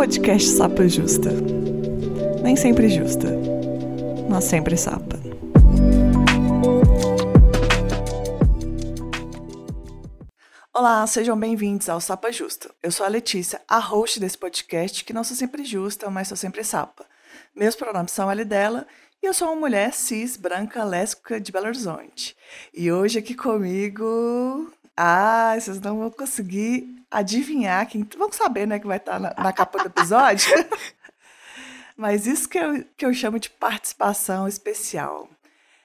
podcast Sapa Justa. Nem sempre justa, mas sempre sapa. Olá, sejam bem-vindos ao Sapa Justa. Eu sou a Letícia, a host desse podcast, que não sou sempre justa, mas sou sempre sapa. Meus pronomes são e dela, e eu sou uma mulher cis, branca, lésbica de Belo Horizonte. E hoje aqui comigo. Ah, vocês não vão conseguir adivinhar quem. Vão saber, né, que vai estar na, na capa do episódio. Mas isso que eu, que eu chamo de participação especial.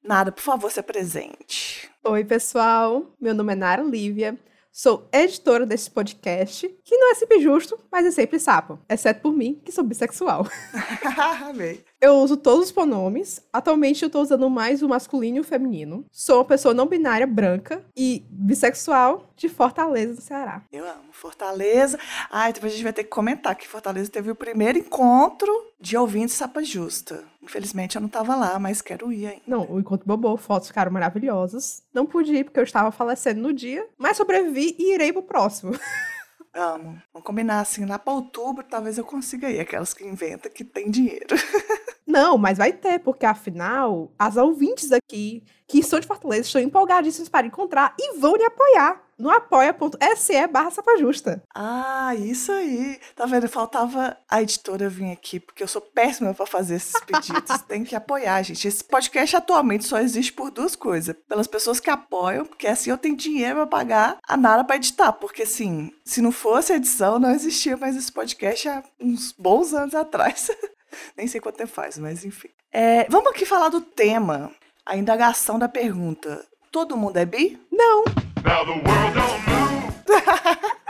Nada, por favor, se apresente. Oi, pessoal. Meu nome é Nara Lívia. Sou editora desse podcast, que não é sempre justo, mas é sempre sapo. Exceto por mim, que sou bissexual. Amei. Eu uso todos os pronomes. Atualmente eu tô usando mais o masculino e o feminino. Sou uma pessoa não binária, branca e bissexual de Fortaleza, no Ceará. Eu amo Fortaleza. Ai, depois a gente vai ter que comentar que Fortaleza teve o primeiro encontro de ouvintes Sapa Justa. Infelizmente eu não tava lá, mas quero ir ainda. Não, o encontro bobou, fotos ficaram maravilhosas. Não pude ir porque eu estava falecendo no dia, mas sobrevivi e irei pro próximo. Amo. Vamos combinar assim, lá para outubro talvez eu consiga ir. Aquelas que inventam que tem dinheiro. Não, mas vai ter, porque afinal, as ouvintes aqui que são de Fortaleza estão empolgadíssimas para encontrar e vão lhe apoiar no apoia.se barra sapajusta. Ah, isso aí. Tá vendo? Faltava a editora vir aqui, porque eu sou péssima para fazer esses pedidos. Tem que apoiar, gente. Esse podcast atualmente só existe por duas coisas. Pelas pessoas que apoiam, porque assim eu tenho dinheiro para pagar a Nara para editar. Porque assim, se não fosse edição, não existia mais esse podcast há uns bons anos atrás. Nem sei quanto tempo faz, mas enfim. É, vamos aqui falar do tema. A indagação da pergunta. Todo mundo é bi? Não.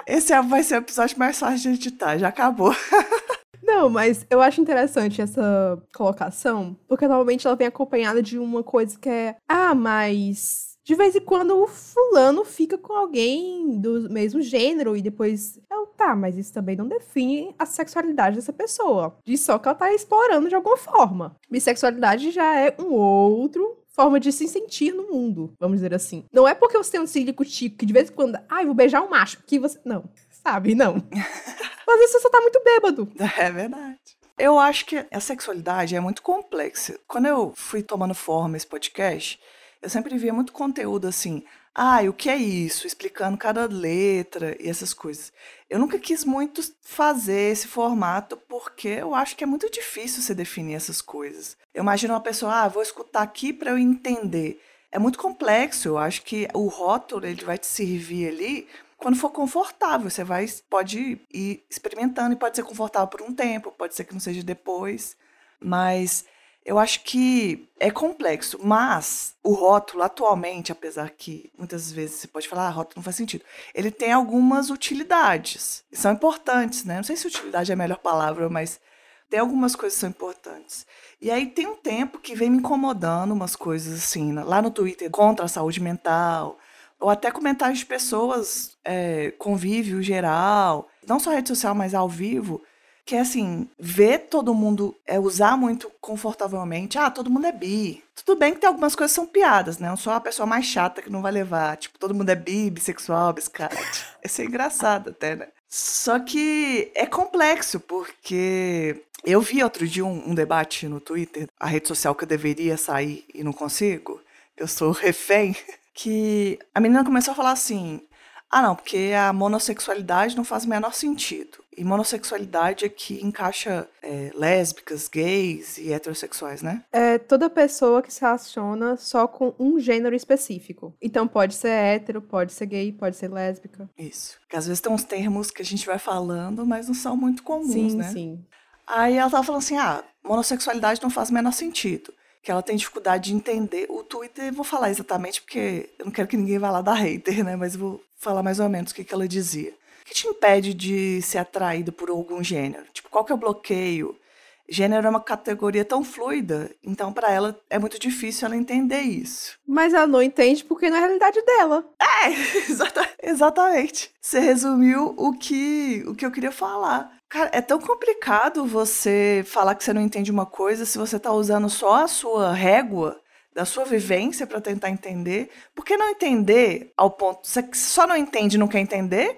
Esse é, vai ser o episódio mais fácil de editar, já acabou. Não, mas eu acho interessante essa colocação, porque normalmente ela vem acompanhada de uma coisa que é: ah, mas de vez em quando o fulano fica com alguém do mesmo gênero e depois. Eu, tá, mas isso também não define a sexualidade dessa pessoa. Diz só que ela tá explorando de alguma forma. Bissexualidade já é um outro forma de se sentir no mundo, vamos dizer assim. Não é porque você tem um cílico tico que de vez em quando, ai, ah, vou beijar um macho, que você. Não, sabe? Não. Mas isso você tá muito bêbado. É verdade. Eu acho que a sexualidade é muito complexa. Quando eu fui tomando forma esse podcast, eu sempre via muito conteúdo assim. Ah, o que é isso? Explicando cada letra e essas coisas. Eu nunca quis muito fazer esse formato porque eu acho que é muito difícil você definir essas coisas. Eu imagino uma pessoa, ah, vou escutar aqui para eu entender. É muito complexo. Eu acho que o rótulo ele vai te servir ali quando for confortável. Você vai pode ir experimentando e pode ser confortável por um tempo, pode ser que não seja depois, mas eu acho que é complexo, mas o rótulo atualmente, apesar que muitas vezes você pode falar, ah, rótulo não faz sentido, ele tem algumas utilidades, e são importantes, né? Não sei se utilidade é a melhor palavra, mas tem algumas coisas que são importantes. E aí tem um tempo que vem me incomodando umas coisas assim, lá no Twitter, contra a saúde mental, ou até comentários de pessoas, é, convívio geral, não só rede social, mas ao vivo, que é assim, ver todo mundo é, usar muito confortavelmente. Ah, todo mundo é bi. Tudo bem que tem algumas coisas que são piadas, né? Eu sou a pessoa mais chata que não vai levar. Tipo, todo mundo é bi, bissexual, biscate. Isso é engraçado até, né? Só que é complexo, porque eu vi outro dia um, um, debate no Twitter, a rede social que eu deveria sair e não consigo, eu sou refém, que a menina começou a falar assim: ah, não, porque a monossexualidade não faz o menor sentido. E monossexualidade aqui encaixa é, lésbicas, gays e heterossexuais, né? É toda pessoa que se relaciona só com um gênero específico. Então pode ser hétero, pode ser gay, pode ser lésbica. Isso. Porque às vezes tem uns termos que a gente vai falando, mas não são muito comuns, sim, né? Sim, sim. Aí ela tava falando assim: ah, monossexualidade não faz o menor sentido que ela tem dificuldade de entender. O Twitter, vou falar exatamente porque eu não quero que ninguém vá lá dar hater, né? Mas vou falar mais ou menos o que, que ela dizia. O que te impede de ser atraído por algum gênero? Tipo, qual que é o bloqueio? Gênero é uma categoria tão fluida, então para ela é muito difícil ela entender isso. Mas ela não entende porque não é a realidade dela. É, exata, exatamente. Você resumiu o que, o que eu queria falar. Cara, é tão complicado você falar que você não entende uma coisa se você tá usando só a sua régua da sua vivência para tentar entender. Por que não entender ao ponto. Você só não entende e não quer entender?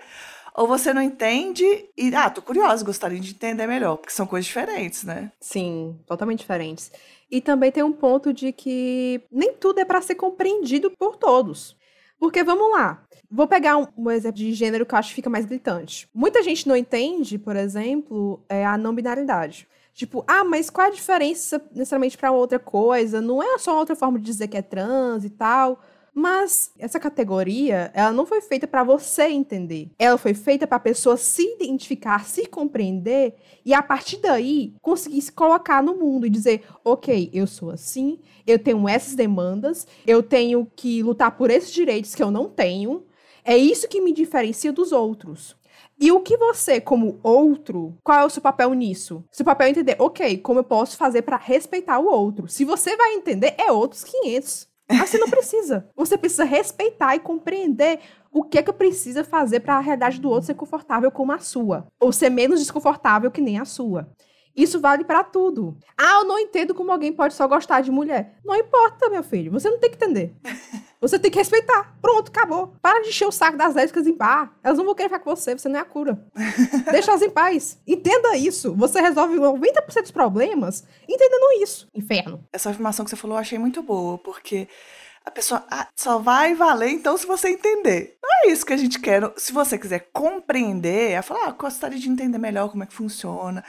ou você não entende e, ah, tô curiosa, gostaria de entender melhor, porque são coisas diferentes, né? Sim, totalmente diferentes. E também tem um ponto de que nem tudo é para ser compreendido por todos. Porque vamos lá, vou pegar um, um, exemplo de gênero que eu acho que fica mais gritante. Muita gente não entende, por exemplo, é a não binaridade. Tipo, ah, mas qual a diferença necessariamente para outra coisa? Não é só outra forma de dizer que é trans e tal. Mas essa categoria, ela não foi feita para você entender. Ela foi feita para a pessoa se identificar, se compreender e a partir daí conseguir se colocar no mundo e dizer: "OK, eu sou assim, eu tenho essas demandas, eu tenho que lutar por esses direitos que eu não tenho. É isso que me diferencia dos outros." E o que você, como outro, qual é o seu papel nisso? Seu papel é entender, ok, como eu posso fazer para respeitar o outro? Se você vai entender, é outros 500. Mas você não precisa. Você precisa respeitar e compreender o que é que precisa fazer para a realidade do outro ser confortável como a sua, ou ser menos desconfortável que nem a sua. Isso vale para tudo. Ah, eu não entendo como alguém pode só gostar de mulher. Não importa, meu filho. Você não tem que entender. Você tem que respeitar. Pronto, acabou. Para de encher o saco das lésbicas em paz. Elas não vão querer ficar com você, você não é a cura. Deixa elas em paz. Entenda isso. Você resolve 90% dos problemas entendendo isso. Inferno. Essa afirmação que você falou eu achei muito boa, porque a pessoa ah, só vai valer então se você entender. Não é isso que a gente quer. Se você quiser compreender, é falar, ah, gostaria de entender melhor como é que funciona.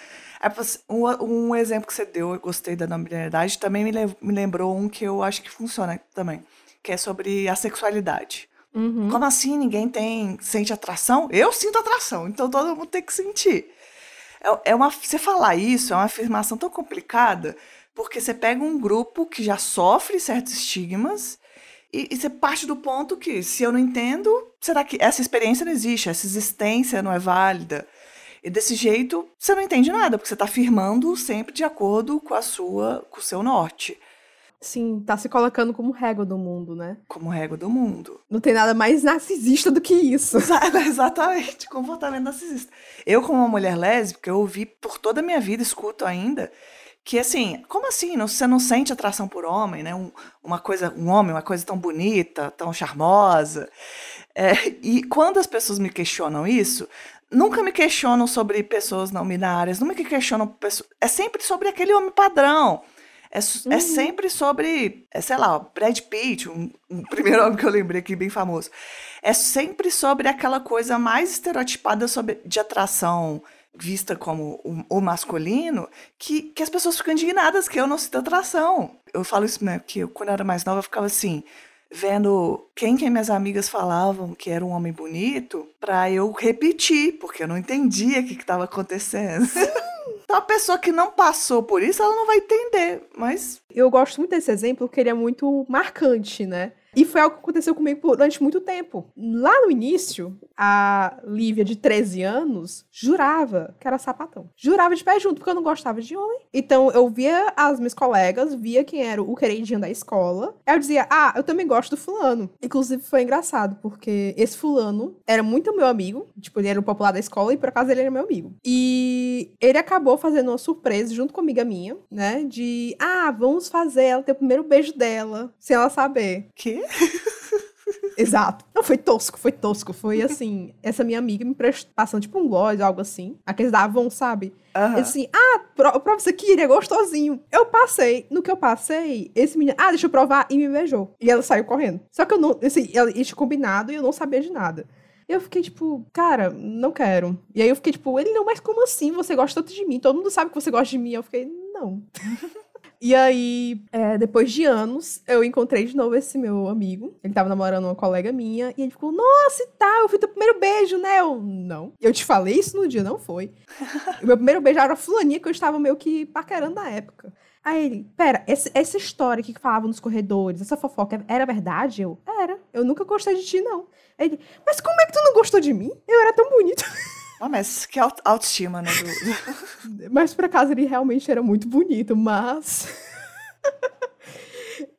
Um, um exemplo que você deu, eu gostei da nominalidade, também me, me lembrou um que eu acho que funciona também que é sobre a sexualidade. Uhum. Como assim ninguém tem sente atração? Eu sinto atração, então todo mundo tem que sentir. É, é uma, você falar isso é uma afirmação tão complicada, porque você pega um grupo que já sofre certos estigmas e, e você parte do ponto que, se eu não entendo, será que essa experiência não existe, essa existência não é válida? E desse jeito, você não entende nada, porque você está afirmando sempre de acordo com a sua, com o seu norte. Sim, tá se colocando como régua do mundo, né? Como régua do mundo. Não tem nada mais narcisista do que isso. Exatamente, comportamento narcisista. Eu, como uma mulher lésbica, eu ouvi por toda a minha vida, escuto ainda, que assim, como assim? Você não sente atração por homem, né? Um, uma coisa, um homem, uma coisa tão bonita, tão charmosa. É, e quando as pessoas me questionam isso, nunca me questionam sobre pessoas não binárias, nunca me questionam. É sempre sobre aquele homem padrão é, é uhum. é sempre sobre, é, sei lá, Brad Pitt, um, um primeiro homem que eu lembrei aqui, bem famoso. É sempre sobre aquela coisa mais estereotipada sobre, de atração vista como o, o, masculino, que, que as pessoas ficam indignadas que eu não sinto atração. Eu falo isso, né, que eu, quando eu era mais nova eu ficava assim, vendo quem que minhas amigas falavam que era um homem bonito, para eu repetir, porque eu não entendia o que estava acontecendo. Então a pessoa que não passou por isso, ela não vai entender, mas... Eu gosto muito desse exemplo porque ele é muito marcante, né? E foi algo que aconteceu comigo durante muito tempo. Lá no início, a Lívia, de 13 anos, jurava que era sapatão. Jurava de pé junto, porque eu não gostava de homem. Então, eu via as minhas colegas, via quem era o queridinho da escola. Aí eu dizia, ah, eu também gosto do fulano. Inclusive, foi engraçado, porque esse fulano era muito meu amigo. Tipo, ele era o popular da escola e, por acaso, ele era meu amigo. E ele acabou fazendo uma surpresa junto com uma amiga minha, né? De, ah, vamos fazer ela ter o primeiro beijo dela, sem ela saber. Que? Exato. Não, foi tosco, foi tosco. Foi assim, essa minha amiga me prestou, passando tipo um gloss, algo assim. Aqueles da Avon, sabe? Uhum. Assim, ah, prova isso aqui, ele é gostosinho. Eu passei, no que eu passei, esse menino, ah, deixa eu provar, e me beijou. E ela saiu correndo. Só que eu não, assim, ela tinha combinado e eu não sabia de nada. Eu fiquei tipo, cara, não quero. E aí eu fiquei tipo, ele não, mas como assim? Você gosta tanto de mim? Todo mundo sabe que você gosta de mim. Eu fiquei, não. E aí, é, depois de anos, eu encontrei de novo esse meu amigo. Ele tava namorando uma colega minha. E ele ficou, nossa, e tal, eu fui teu primeiro beijo, né? Eu, não. Eu te falei isso no dia, não foi. o meu primeiro beijo era a fulaninha que eu estava meio que paquerando na época. Aí ele, pera, esse, essa história que falava nos corredores, essa fofoca, era verdade? Eu, era. Eu nunca gostei de ti, não. Aí ele, mas como é que tu não gostou de mim? Eu era tão bonito. Ah, mas que autoestima, né? Do... mas por acaso ele realmente era muito bonito, mas.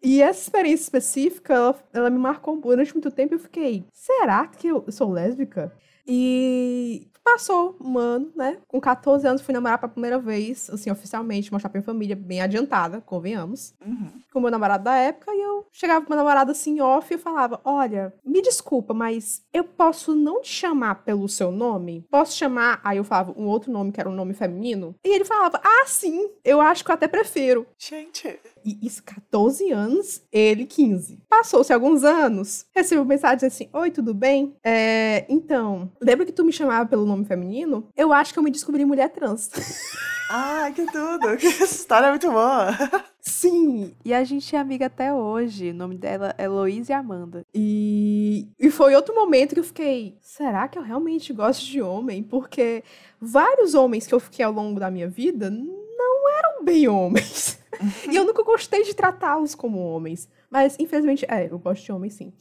E essa experiência específica, ela, ela me marcou durante muito tempo e eu fiquei, será que eu sou lésbica? E passou um ano, né? Com 14 anos fui namorar pela primeira vez, assim, oficialmente, mostrar pra minha família, bem adiantada, convenhamos. Uhum. Com o meu namorado da época, e eu chegava pro meu namorado assim, off, e eu falava: Olha, me desculpa, mas eu posso não te chamar pelo seu nome? Posso chamar. Aí eu falava um outro nome que era um nome feminino. E ele falava: Ah, sim, eu acho que eu até prefiro. Gente. E isso, 14 anos, ele 15. Passou-se alguns anos, recebo mensagem assim: Oi, tudo bem? É, então, lembra que tu me chamava pelo nome feminino? Eu acho que eu me descobri mulher trans. Ah, que tudo! Que história é muito boa! Sim! E a gente é amiga até hoje. O nome dela é Loise Amanda. E, e foi outro momento que eu fiquei: será que eu realmente gosto de homem? Porque vários homens que eu fiquei ao longo da minha vida não eram bem homens. E eu nunca gostei de tratá-los como homens. Mas, infelizmente, é, eu gosto de homem sim.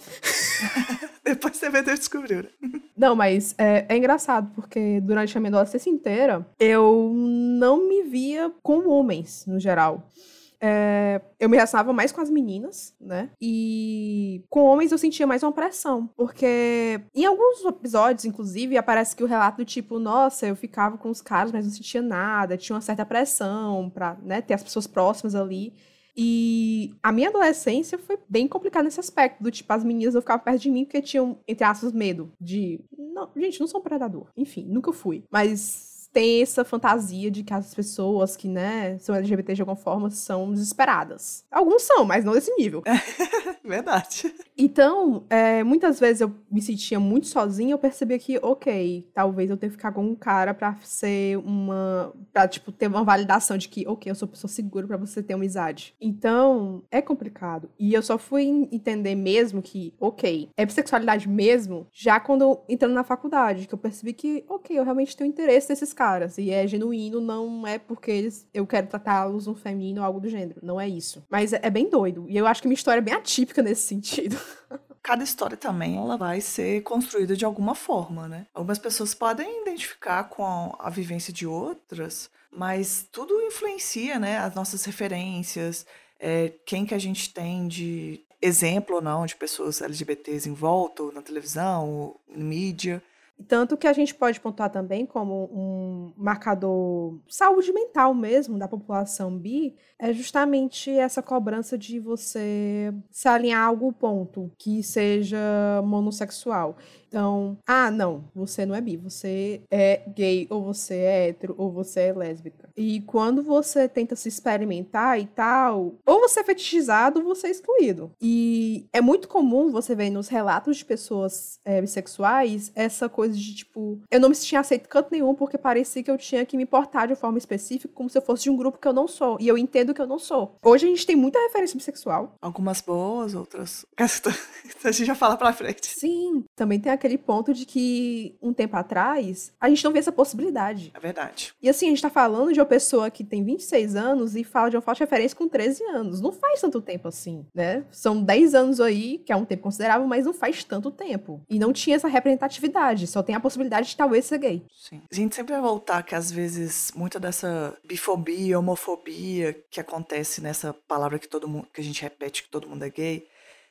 Depois você vai ter descobriu. né? Não, mas é, é engraçado, porque durante a minha adolescência inteira, eu não me via com homens, no geral. É, eu me relacionava mais com as meninas, né? E com homens eu sentia mais uma pressão. Porque em alguns episódios, inclusive, aparece que o relato do tipo, nossa, eu ficava com os caras, mas não sentia nada, tinha uma certa pressão pra né, ter as pessoas próximas ali. E a minha adolescência foi bem complicada nesse aspecto, do tipo, as meninas não ficavam perto de mim porque tinham, entre aspas, medo de. Não, gente, não sou um predador. Enfim, nunca fui. Mas tem essa fantasia de que as pessoas que, né, são LGBT de alguma forma são desesperadas. Alguns são, mas não desse nível. Verdade. Então, é, muitas vezes eu me sentia muito sozinha, eu percebia que, ok, talvez eu tenha que ficar com um cara pra ser uma. pra, tipo, ter uma validação de que, ok, eu sou pessoa segura pra você ter uma amizade. Então, é complicado. E eu só fui entender mesmo que, ok, é bissexualidade mesmo, já quando eu entrando na faculdade, que eu percebi que, ok, eu realmente tenho interesse nesses caras. E é genuíno, não é porque eles, eu quero tratá-los no feminino ou algo do gênero. Não é isso. Mas é, é bem doido. E eu acho que minha história é bem atípica nesse sentido. Cada história também ela vai ser construída de alguma forma, né? Algumas pessoas podem identificar com a, a vivência de outras, mas tudo influencia, né? As nossas referências, é, quem que a gente tem de exemplo ou não de pessoas LGBTs em volta, ou na televisão, em mídia. Tanto que a gente pode pontuar também como um marcador saúde mental mesmo da população bi, é justamente essa cobrança de você se alinhar a algum ponto que seja monossexual. Então, ah, não, você não é bi, você é gay, ou você é hétero, ou você é lésbica. E quando você tenta se experimentar e tal, ou você é fetichizado, ou você é excluído. E é muito comum você ver nos relatos de pessoas é, bissexuais essa coisa de tipo, eu não me sentia aceito canto nenhum porque parecia que eu tinha que me portar de forma específica como se eu fosse de um grupo que eu não sou. E eu entendo que eu não sou. Hoje a gente tem muita referência bissexual. Algumas boas, outras. A gente já fala pra frente. Sim, também tem aquele ponto de que um tempo atrás a gente não vê essa possibilidade. É verdade. E assim, a gente tá falando de uma pessoa que tem 26 anos e fala de uma falta de referência com 13 anos. Não faz tanto tempo assim, né? São 10 anos aí, que é um tempo considerável, mas não faz tanto tempo. E não tinha essa representatividade, só tem a possibilidade de talvez ser gay. Sim. A gente sempre vai voltar que às vezes muita dessa bifobia, homofobia que acontece nessa palavra que todo mundo que a gente repete que todo mundo é gay,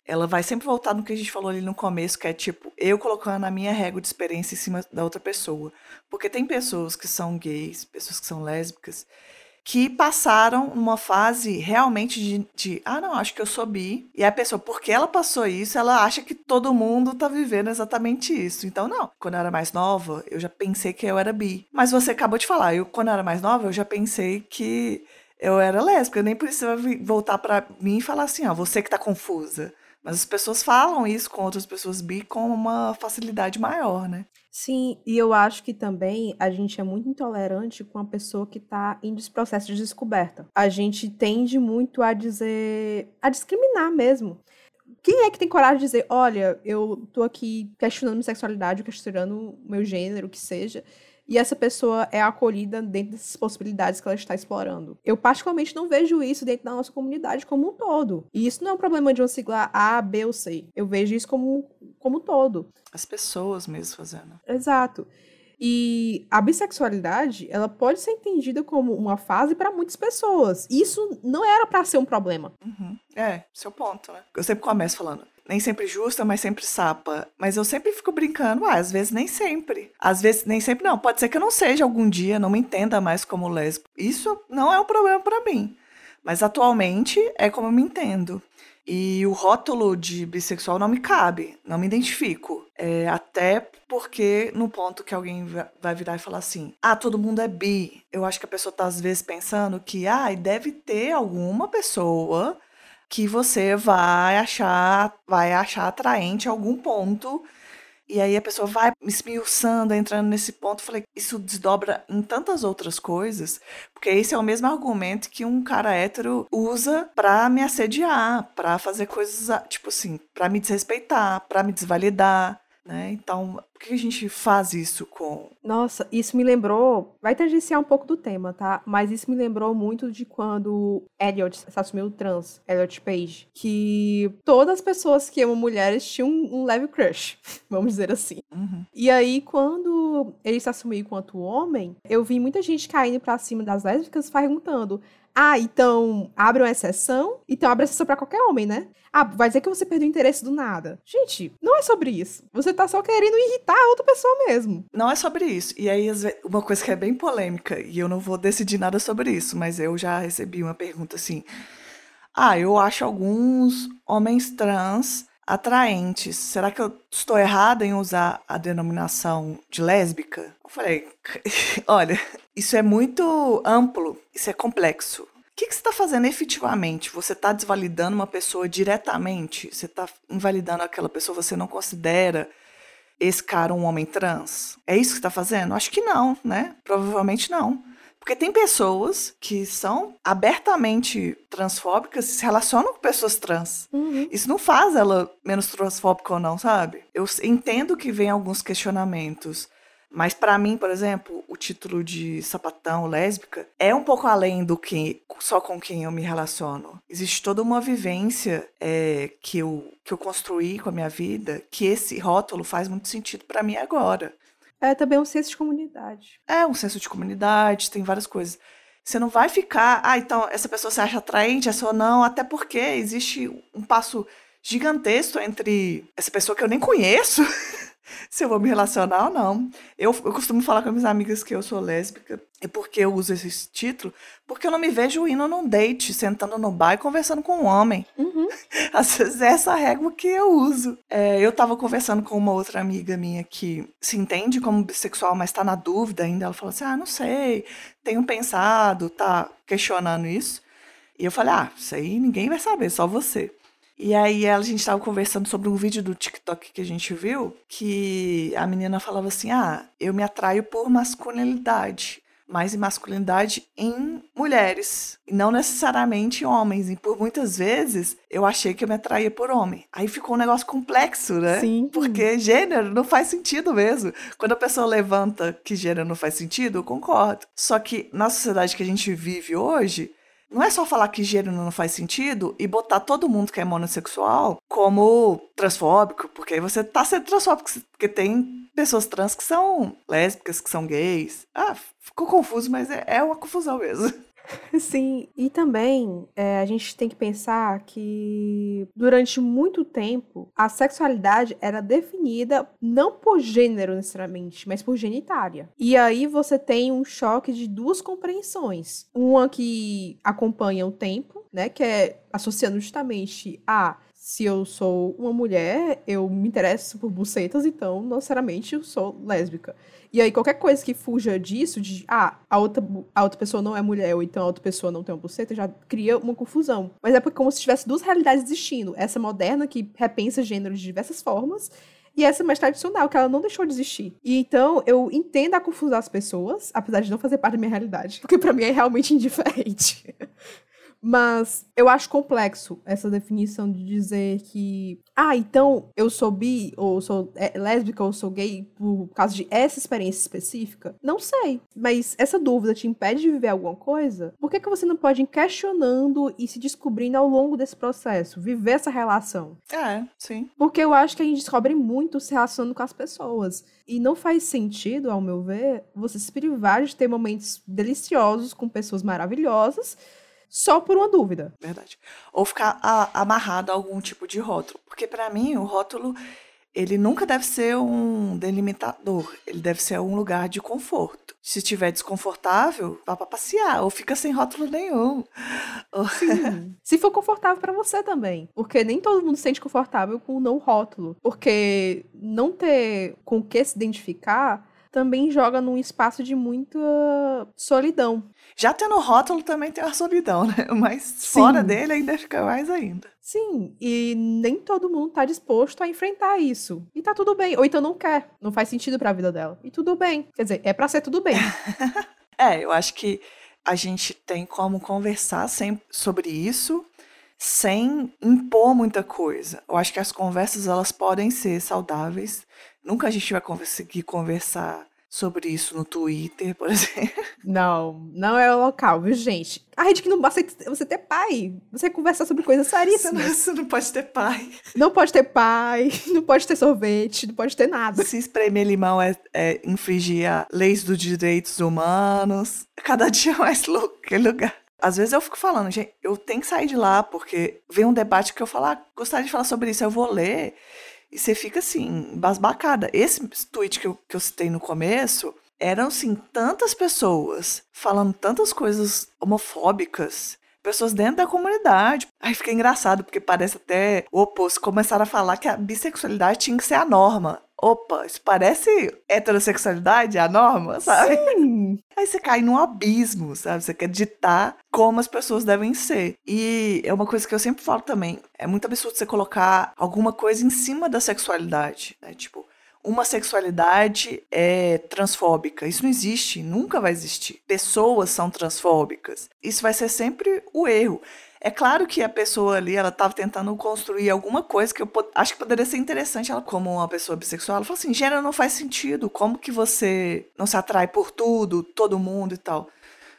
ela vai sempre voltar no que a gente falou ali no começo, que é tipo, eu colocando a minha régua de experiência em cima da outra pessoa. Porque tem pessoas que são gays, pessoas que são lésbicas, que passaram numa fase realmente de, de, ah, não, acho que eu sou bi. E a pessoa, porque ela passou isso, ela acha que todo mundo tá vivendo exatamente isso. Então, não. Quando eu era mais nova, eu já pensei que eu era bi. Mas você acabou de falar, eu, quando eu era mais nova, eu já pensei que eu era lésbica. Eu nem precisava voltar para mim e falar assim, ó, você que tá confusa. Mas as pessoas falam isso com outras pessoas bi com uma facilidade maior, né? Sim, e eu acho que também a gente é muito intolerante com a pessoa que está em processo de descoberta. A gente tende muito a dizer, a discriminar mesmo. Quem é que tem coragem de dizer, olha, eu tô aqui questionando minha sexualidade, questionando meu gênero, o que seja, e essa pessoa é acolhida dentro dessas possibilidades que ela está explorando. Eu, particularmente, não vejo isso dentro da nossa comunidade como um todo. E isso não é um problema de uma sigla A, B ou C. Eu vejo isso como, como um todo. As pessoas mesmo fazendo. Exato. E a bissexualidade, ela pode ser entendida como uma fase para muitas pessoas. Isso não era para ser um problema. Uhum. É, seu ponto, né? Eu sempre começo falando. Nem sempre justa, mas sempre sapa. Mas eu sempre fico brincando, ah, às vezes nem sempre. Às vezes nem sempre não. Pode ser que eu não seja algum dia, não me entenda mais como lésbico. Isso não é um problema para mim. Mas atualmente é como eu me entendo. E o rótulo de bissexual não me cabe, não me identifico. É, até porque no ponto que alguém vai virar e falar assim: ah, todo mundo é bi. Eu acho que a pessoa tá às vezes pensando que, ah, deve ter alguma pessoa que você vai achar, vai achar atraente algum ponto e aí a pessoa vai esmiuçando, entrando nesse ponto. Falei, isso desdobra em tantas outras coisas, porque esse é o mesmo argumento que um cara hétero usa para me assediar, para fazer coisas, tipo assim, para me desrespeitar, para me desvalidar. Né? Então, por que a gente faz isso com. Nossa, isso me lembrou. Vai tangenciar um pouco do tema, tá? Mas isso me lembrou muito de quando Elliot se assumiu trans, Elliot Page. Que todas as pessoas que amam mulheres tinham um, um leve crush, vamos dizer assim. Uhum. E aí, quando ele se assumiu enquanto homem, eu vi muita gente caindo pra cima das lésbicas perguntando: ah, então abre uma exceção? Então abre exceção para qualquer homem, né? Ah, vai dizer que você perdeu o interesse do nada. Gente, não é sobre isso. Você tá só querendo irritar outra pessoa mesmo. Não é sobre isso. E aí, uma coisa que é bem polêmica, e eu não vou decidir nada sobre isso, mas eu já recebi uma pergunta assim. Ah, eu acho alguns homens trans atraentes. Será que eu estou errada em usar a denominação de lésbica? Eu falei, olha, isso é muito amplo, isso é complexo. O que, que você está fazendo efetivamente? Você está desvalidando uma pessoa diretamente? Você está invalidando aquela pessoa? Você não considera esse cara um homem trans? É isso que está fazendo? Acho que não, né? Provavelmente não. Porque tem pessoas que são abertamente transfóbicas e se relacionam com pessoas trans. Uhum. Isso não faz ela menos transfóbica ou não, sabe? Eu entendo que vem alguns questionamentos mas para mim, por exemplo, o título de sapatão lésbica é um pouco além do que só com quem eu me relaciono. Existe toda uma vivência é, que, eu, que eu construí com a minha vida que esse rótulo faz muito sentido para mim agora. É também um senso de comunidade. É um senso de comunidade, tem várias coisas. Você não vai ficar, ah, então essa pessoa se acha atraente, essa ou não, até porque existe um passo gigantesco entre essa pessoa que eu nem conheço se eu vou me relacionar ou não. Eu, eu costumo falar com minhas amigas que eu sou lésbica. E por que eu uso esse título? Porque eu não me vejo indo num date, sentando no bar e conversando com um homem. Uhum. Às vezes é essa régua que eu uso. É, eu tava conversando com uma outra amiga minha que se entende como bissexual, mas tá na dúvida ainda. Ela falou assim: ah, não sei, tenho pensado, tá questionando isso. E eu falei: ah, isso aí ninguém vai saber, só você. E aí a gente estava conversando sobre um vídeo do TikTok que a gente viu, que a menina falava assim: "Ah, eu me atraio por masculinidade, mais em masculinidade em mulheres, e não necessariamente em homens. E por muitas vezes eu achei que eu me atraía por homem. Aí ficou um negócio complexo, né? Sim. Porque gênero não faz sentido mesmo. Quando a pessoa levanta que gênero não faz sentido, eu concordo. Só que na sociedade que a gente vive hoje, não é só falar que gênero não faz sentido e botar todo mundo que é monossexual como transfóbico, porque aí você tá sendo transfóbico, porque tem pessoas trans que são lésbicas, que são gays. Ah, ficou confuso, mas é, é uma confusão mesmo. Sim, e também é, a gente tem que pensar que durante muito tempo a sexualidade era definida não por gênero necessariamente, mas por genitária. E aí você tem um choque de duas compreensões. Uma que acompanha o tempo, né, que é associando justamente a se eu sou uma mulher, eu me interesso por bucetas, então, necessariamente eu sou lésbica. E aí, qualquer coisa que fuja disso, de ah, a outra, a outra pessoa não é mulher, ou então a outra pessoa não tem uma buceta, já cria uma confusão. Mas é como se tivesse duas realidades existindo. Essa moderna, que repensa gênero de diversas formas, e essa mais tradicional, que ela não deixou de existir. E então, eu entendo a confusão das pessoas, apesar de não fazer parte da minha realidade. Porque para mim é realmente indiferente. Mas eu acho complexo essa definição de dizer que, ah, então eu sou bi, ou sou é, lésbica, ou sou gay por causa de essa experiência específica. Não sei. Mas essa dúvida te impede de viver alguma coisa? Por que, que você não pode ir questionando e se descobrindo ao longo desse processo? Viver essa relação? É, sim. Porque eu acho que a gente descobre muito se relacionando com as pessoas. E não faz sentido, ao meu ver, você se privar de ter momentos deliciosos com pessoas maravilhosas só por uma dúvida. Verdade. Ou ficar a, amarrado a algum tipo de rótulo. Porque para mim, o rótulo, ele nunca deve ser um delimitador. Ele deve ser um lugar de conforto. Se estiver desconfortável, vá para passear. Ou fica sem rótulo nenhum. Sim. se for confortável para você também. Porque nem todo mundo se sente confortável com o não rótulo. Porque não ter com o que se identificar também joga num espaço de muita solidão. Já tendo rótulo também tem a solidão, né? Mas Sim. fora dele ainda fica mais ainda. Sim, e nem todo mundo tá disposto a enfrentar isso. E tá tudo bem. Ou então não quer. Não faz sentido para a vida dela. E tudo bem. Quer dizer, é para ser tudo bem. é, eu acho que a gente tem como conversar sempre sobre isso sem impor muita coisa. Eu acho que as conversas elas podem ser saudáveis. Nunca a gente vai conseguir conversar sobre isso no Twitter, por exemplo. Não, não é o local, viu, gente? A rede que não basta você ter pai. Você conversar sobre coisas seríssimas. Você não pode ter pai. Não pode ter pai, não pode ter sorvete, não pode ter nada. Se espremer limão é, é infringir a leis dos direitos humanos. Cada dia mais louco aquele lugar. Às vezes eu fico falando, gente, eu tenho que sair de lá, porque vem um debate que eu falo, ah, gostaria de falar sobre isso, eu vou ler. E você fica assim, basbacada. Esse tweet que eu, que eu citei no começo eram assim, tantas pessoas falando tantas coisas homofóbicas. Pessoas dentro da comunidade. Aí fica engraçado, porque parece até o oposto. Começaram a falar que a bissexualidade tinha que ser a norma opa, isso parece heterossexualidade, a norma, sabe? Sim. Aí você cai num abismo, sabe? Você quer ditar como as pessoas devem ser. E é uma coisa que eu sempre falo também. É muito absurdo você colocar alguma coisa em cima da sexualidade, né? Tipo, uma sexualidade é transfóbica. Isso não existe, nunca vai existir. Pessoas são transfóbicas. Isso vai ser sempre o erro. É claro que a pessoa ali, ela estava tentando construir alguma coisa que eu acho que poderia ser interessante. Ela, como uma pessoa bissexual, ela falou assim: gênero não faz sentido. Como que você não se atrai por tudo, todo mundo e tal?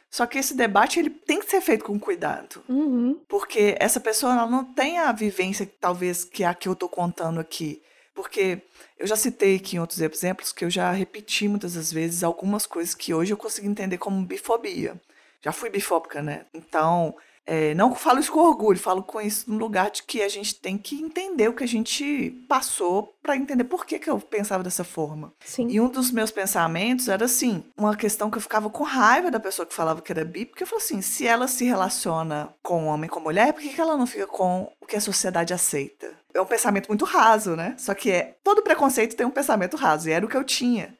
Só que esse debate ele tem que ser feito com cuidado. Uhum. Porque essa pessoa ela não tem a vivência, talvez, que a que eu estou contando aqui. Porque eu já citei aqui em outros exemplos que eu já repeti muitas das vezes algumas coisas que hoje eu consigo entender como bifobia. Já fui bifóbica, né? Então, é, não falo isso com orgulho, falo com isso no lugar de que a gente tem que entender o que a gente passou para entender por que, que eu pensava dessa forma. Sim. E um dos meus pensamentos era assim, uma questão que eu ficava com raiva da pessoa que falava que era bi, porque eu falei assim, se ela se relaciona com homem com mulher, por que, que ela não fica com o que a sociedade aceita? É um pensamento muito raso, né? Só que é todo preconceito tem um pensamento raso, e era o que eu tinha.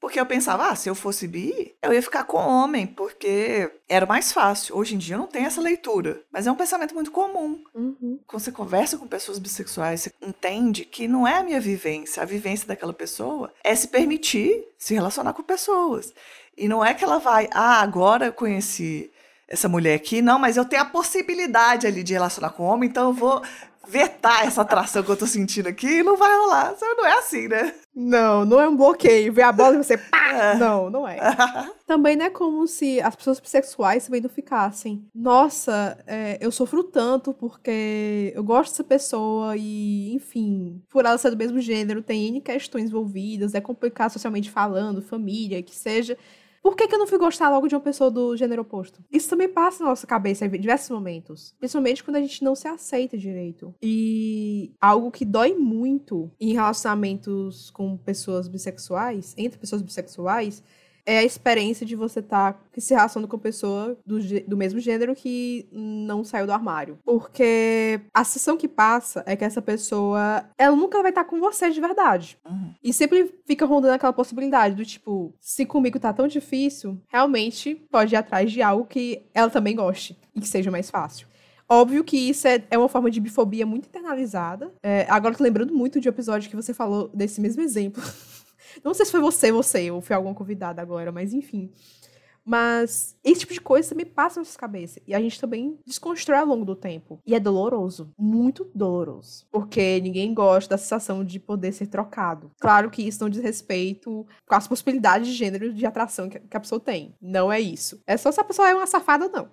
Porque eu pensava, ah, se eu fosse bi, eu ia ficar com homem, porque era mais fácil. Hoje em dia eu não tenho essa leitura. Mas é um pensamento muito comum. Uhum. Quando você conversa com pessoas bissexuais, você entende que não é a minha vivência. A vivência daquela pessoa é se permitir se relacionar com pessoas. E não é que ela vai, ah, agora eu conheci essa mulher aqui, não, mas eu tenho a possibilidade ali de relacionar com homem, então eu vou vetar essa atração que eu tô sentindo aqui e não vai rolar. Não é assim, né? Não, não é um bloqueio. Ver a bola e você pá! É. Não, não é. Também não é como se as pessoas bissexuais também não ficassem. Nossa, é, eu sofro tanto porque eu gosto dessa pessoa e, enfim, por ela ser do mesmo gênero, tem N questões envolvidas, é complicado socialmente falando, família, que seja. Por que, que eu não fui gostar logo de uma pessoa do gênero oposto? Isso também passa na nossa cabeça em diversos momentos. Principalmente quando a gente não se aceita direito. E algo que dói muito em relacionamentos com pessoas bissexuais, entre pessoas bissexuais, é a experiência de você estar tá se relacionando com pessoa do, do mesmo gênero que não saiu do armário. Porque a sensação que passa é que essa pessoa, ela nunca vai estar tá com você de verdade. Uhum. E sempre fica rondando aquela possibilidade do tipo, se comigo tá tão difícil, realmente pode ir atrás de algo que ela também goste e que seja mais fácil. Óbvio que isso é, é uma forma de bifobia muito internalizada. É, agora tô lembrando muito de um episódio que você falou desse mesmo exemplo. Não sei se foi você, você, ou foi alguma convidada agora, mas enfim. Mas esse tipo de coisa também passa na nossa cabeça. E a gente também desconstrói ao longo do tempo. E é doloroso. Muito doloroso. Porque ninguém gosta da sensação de poder ser trocado. Claro que isso não diz respeito com as possibilidades de gênero de atração que a pessoa tem. Não é isso. É só se a pessoa é uma safada ou não.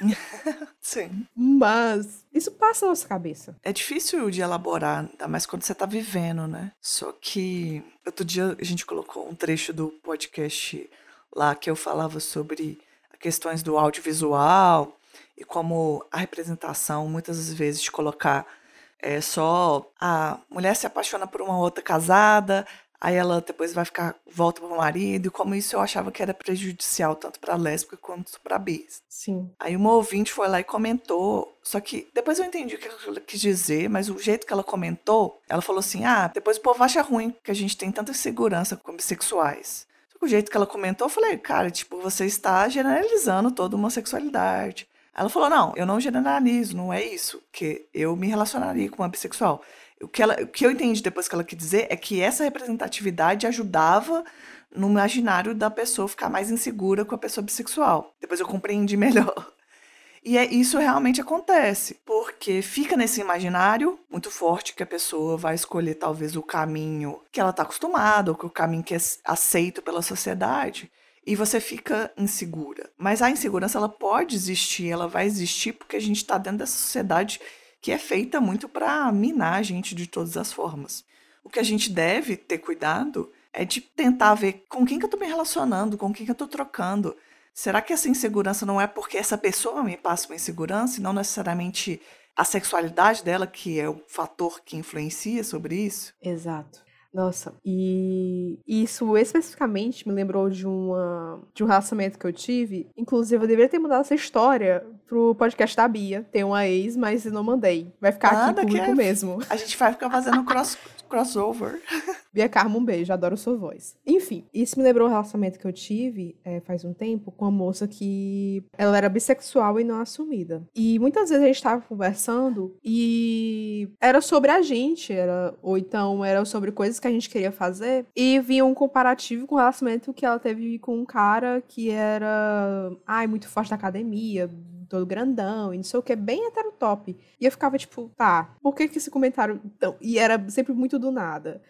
Sim. Mas isso passa na nossa cabeça. É difícil de elaborar, ainda mais quando você tá vivendo, né? Só que outro dia a gente colocou um trecho do podcast lá que eu falava sobre questões do audiovisual e como a representação muitas vezes de colocar é só a mulher se apaixona por uma outra casada, aí ela depois vai ficar volta para o marido, e como isso eu achava que era prejudicial tanto para lésbica quanto para bis. Sim. Aí uma ouvinte foi lá e comentou, só que depois eu entendi o que ela quis dizer, mas o jeito que ela comentou, ela falou assim: "Ah, depois o povo acha ruim que a gente tem tanta segurança com bissexuais" o jeito que ela comentou, eu falei, cara, tipo, você está generalizando toda uma sexualidade. Ela falou, não, eu não generalizo, não é isso, que eu me relacionaria com uma bissexual. O que, ela, o que eu entendi depois que ela quis dizer é que essa representatividade ajudava no imaginário da pessoa ficar mais insegura com a pessoa bissexual. Depois eu compreendi melhor. E é, isso realmente acontece, porque fica nesse imaginário muito forte que a pessoa vai escolher talvez o caminho que ela está acostumada, ou que o caminho que é aceito pela sociedade, e você fica insegura. Mas a insegurança ela pode existir, ela vai existir porque a gente está dentro dessa sociedade que é feita muito para minar a gente de todas as formas. O que a gente deve ter cuidado é de tentar ver com quem que eu estou me relacionando, com quem que eu estou trocando. Será que essa insegurança não é porque essa pessoa me passa uma insegurança e não necessariamente a sexualidade dela que é o fator que influencia sobre isso? Exato. Nossa, e isso especificamente me lembrou de, uma, de um relacionamento que eu tive. Inclusive, eu deveria ter mandado essa história pro podcast da Bia. Tem uma ex, mas não mandei. Vai ficar Nada aqui público é... mesmo. A gente vai ficar fazendo cross, crossover. Bia Carmo, um beijo, adoro sua voz. Enfim, isso me lembrou um relacionamento que eu tive é, faz um tempo com uma moça que ela era bissexual e não assumida. E muitas vezes a gente tava conversando e era sobre a gente, era, ou então era sobre coisas que a gente queria fazer. E vinha um comparativo com o relacionamento que ela teve com um cara que era, ai, muito forte da academia, todo grandão e não sei o que, bem heterotop. E eu ficava tipo, tá, por que que esse comentário. Então, e era sempre muito do nada.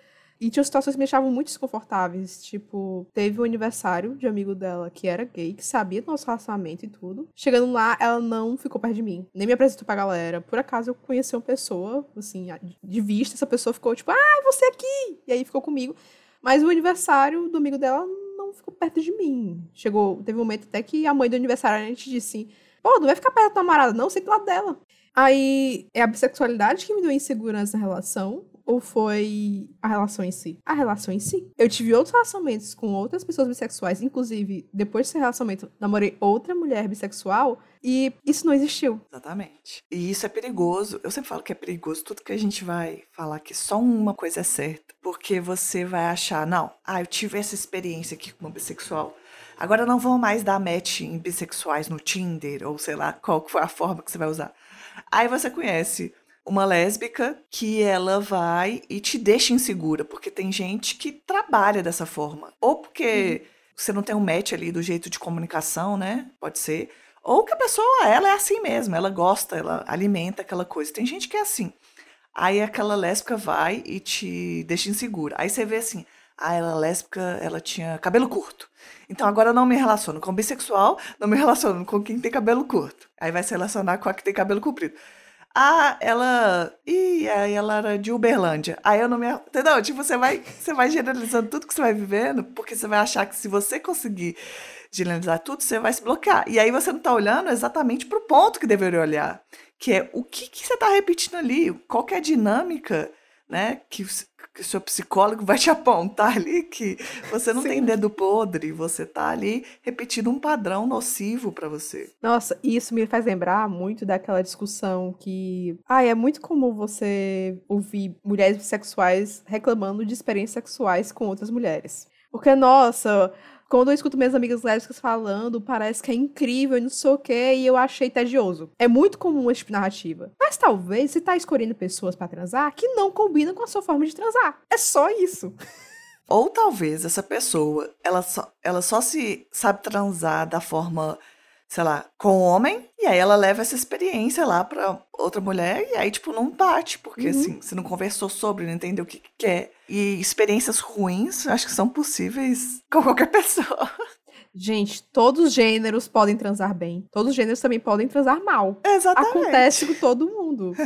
E tinha situações que me deixavam muito desconfortáveis. Tipo, teve um aniversário de um amigo dela que era gay, que sabia do nosso relacionamento e tudo. Chegando lá, ela não ficou perto de mim. Nem me apresentou pra galera. Por acaso eu conheci uma pessoa, assim, de vista, essa pessoa ficou tipo, ah, você aqui! E aí ficou comigo. Mas o aniversário do amigo dela não ficou perto de mim. Chegou, teve um momento até que a mãe do aniversário a gente disse assim: Pô, não vai ficar perto da namorada, não, sei do lado dela. Aí é a bissexualidade que me deu insegurança na relação. Ou foi a relação em si? A relação em si. Eu tive outros relacionamentos com outras pessoas bissexuais. Inclusive, depois desse relacionamento, namorei outra mulher bissexual. E isso não existiu. Exatamente. E isso é perigoso. Eu sempre falo que é perigoso tudo que a gente vai falar que só uma coisa é certa. Porque você vai achar, não, ah, eu tive essa experiência aqui com uma bissexual. Agora não vão mais dar match em bissexuais no Tinder, ou sei lá qual foi a forma que você vai usar. Aí você conhece uma lésbica que ela vai e te deixa insegura, porque tem gente que trabalha dessa forma. Ou porque uhum. você não tem um match ali do jeito de comunicação, né? Pode ser. Ou que a pessoa, ela é assim mesmo, ela gosta, ela alimenta aquela coisa. Tem gente que é assim. Aí aquela lésbica vai e te deixa insegura. Aí você vê assim, ah, ela é lésbica, ela tinha cabelo curto. Então agora eu não me relaciono com bissexual, não me relaciono com quem tem cabelo curto. Aí vai se relacionar com a que tem cabelo comprido. Ah, ela. Ih, aí ela era de Uberlândia. Aí eu não me. Entendeu? Tipo, você vai, você vai generalizando tudo que você vai vivendo, porque você vai achar que se você conseguir generalizar tudo, você vai se bloquear. E aí você não está olhando exatamente para o ponto que deveria olhar. Que é o que, que você está repetindo ali, qual é a dinâmica né, que o seu psicólogo vai te apontar ali que você não Sim. tem dedo podre, você tá ali repetindo um padrão nocivo para você. Nossa, isso me faz lembrar muito daquela discussão que, ah, é muito comum você ouvir mulheres bissexuais reclamando de experiências sexuais com outras mulheres. Porque, nossa, quando eu escuto minhas amigas lésbicas falando, parece que é incrível e não sei o quê, e eu achei tedioso. É muito comum esse tipo de narrativa. Mas talvez você tá escolhendo pessoas para transar que não combinam com a sua forma de transar. É só isso. Ou talvez essa pessoa, ela só, ela só se sabe transar da forma, sei lá, com o homem, e aí ela leva essa experiência lá pra outra mulher, e aí, tipo, não bate, porque Uhum. assim, você não conversou sobre, não entendeu o que, que quer. E experiências ruins, acho que são possíveis com qualquer pessoa. Gente, todos os gêneros podem transar bem. Todos os gêneros também podem transar mal. Exatamente. Acontece com todo mundo.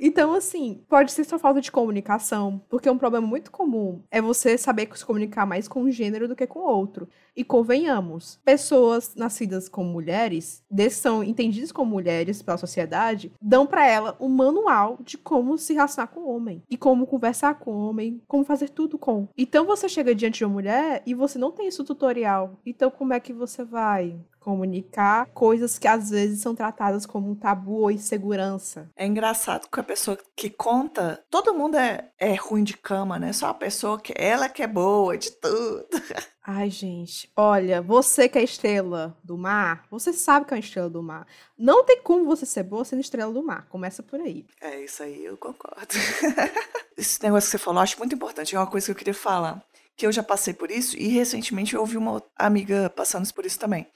Então, assim, pode ser só falta de comunicação, porque um problema muito comum é você saber se comunicar mais com um gênero do que com outro. E convenhamos, pessoas nascidas como mulheres, são entendidas como mulheres pela sociedade, dão pra ela um manual de como se relacionar com o homem e como conversar com o homem, como fazer tudo com. Então você chega diante de uma mulher e você não tem isso tutorial. Então como é que você vai comunicar coisas que às vezes são tratadas como um tabu ou insegurança? É engraçado que a pessoa que conta, todo mundo é, é ruim de cama, né? Só a pessoa que ela que é boa de tudo. Ai, gente, olha, você que é estrela do mar, você sabe que é uma estrela do mar. Não tem como você ser boa sendo estrela do mar. Começa por aí. É isso aí, eu concordo. Esse negócio que você falou, eu acho muito importante. É uma coisa que eu queria falar. Que eu já passei por isso e recentemente eu ouvi uma amiga passando por isso também.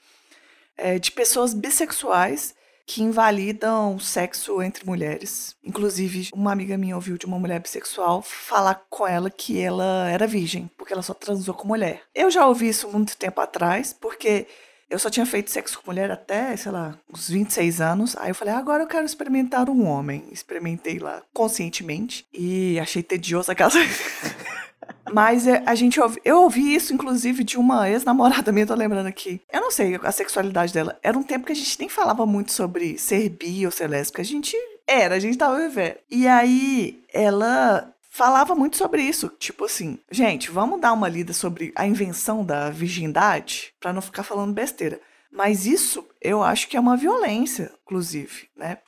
É, de pessoas bissexuais que invalidam o sexo entre mulheres. Inclusive, uma amiga minha ouviu de uma mulher bissexual falar com ela que ela era virgem, porque ela só transou com mulher. Eu já ouvi isso muito tempo atrás, porque eu só tinha feito sexo com mulher até, sei lá, uns 26 anos. Aí eu falei, agora eu quero experimentar um homem. Experimentei lá conscientemente e achei tedioso aquela. Mas é, a gente ouvi, eu ouvi isso, inclusive, de uma ex-namorada minha, tô lembrando aqui. Eu não sei a sexualidade dela. Era um tempo que a gente nem falava muito sobre ser bi ou ser lésbica. A gente era, a gente tava vivendo. E aí, ela falava muito sobre isso. Tipo assim, gente, vamos dar uma lida sobre a invenção da virgindade, pra não ficar falando besteira. Mas isso, eu acho que é uma violência, inclusive, né?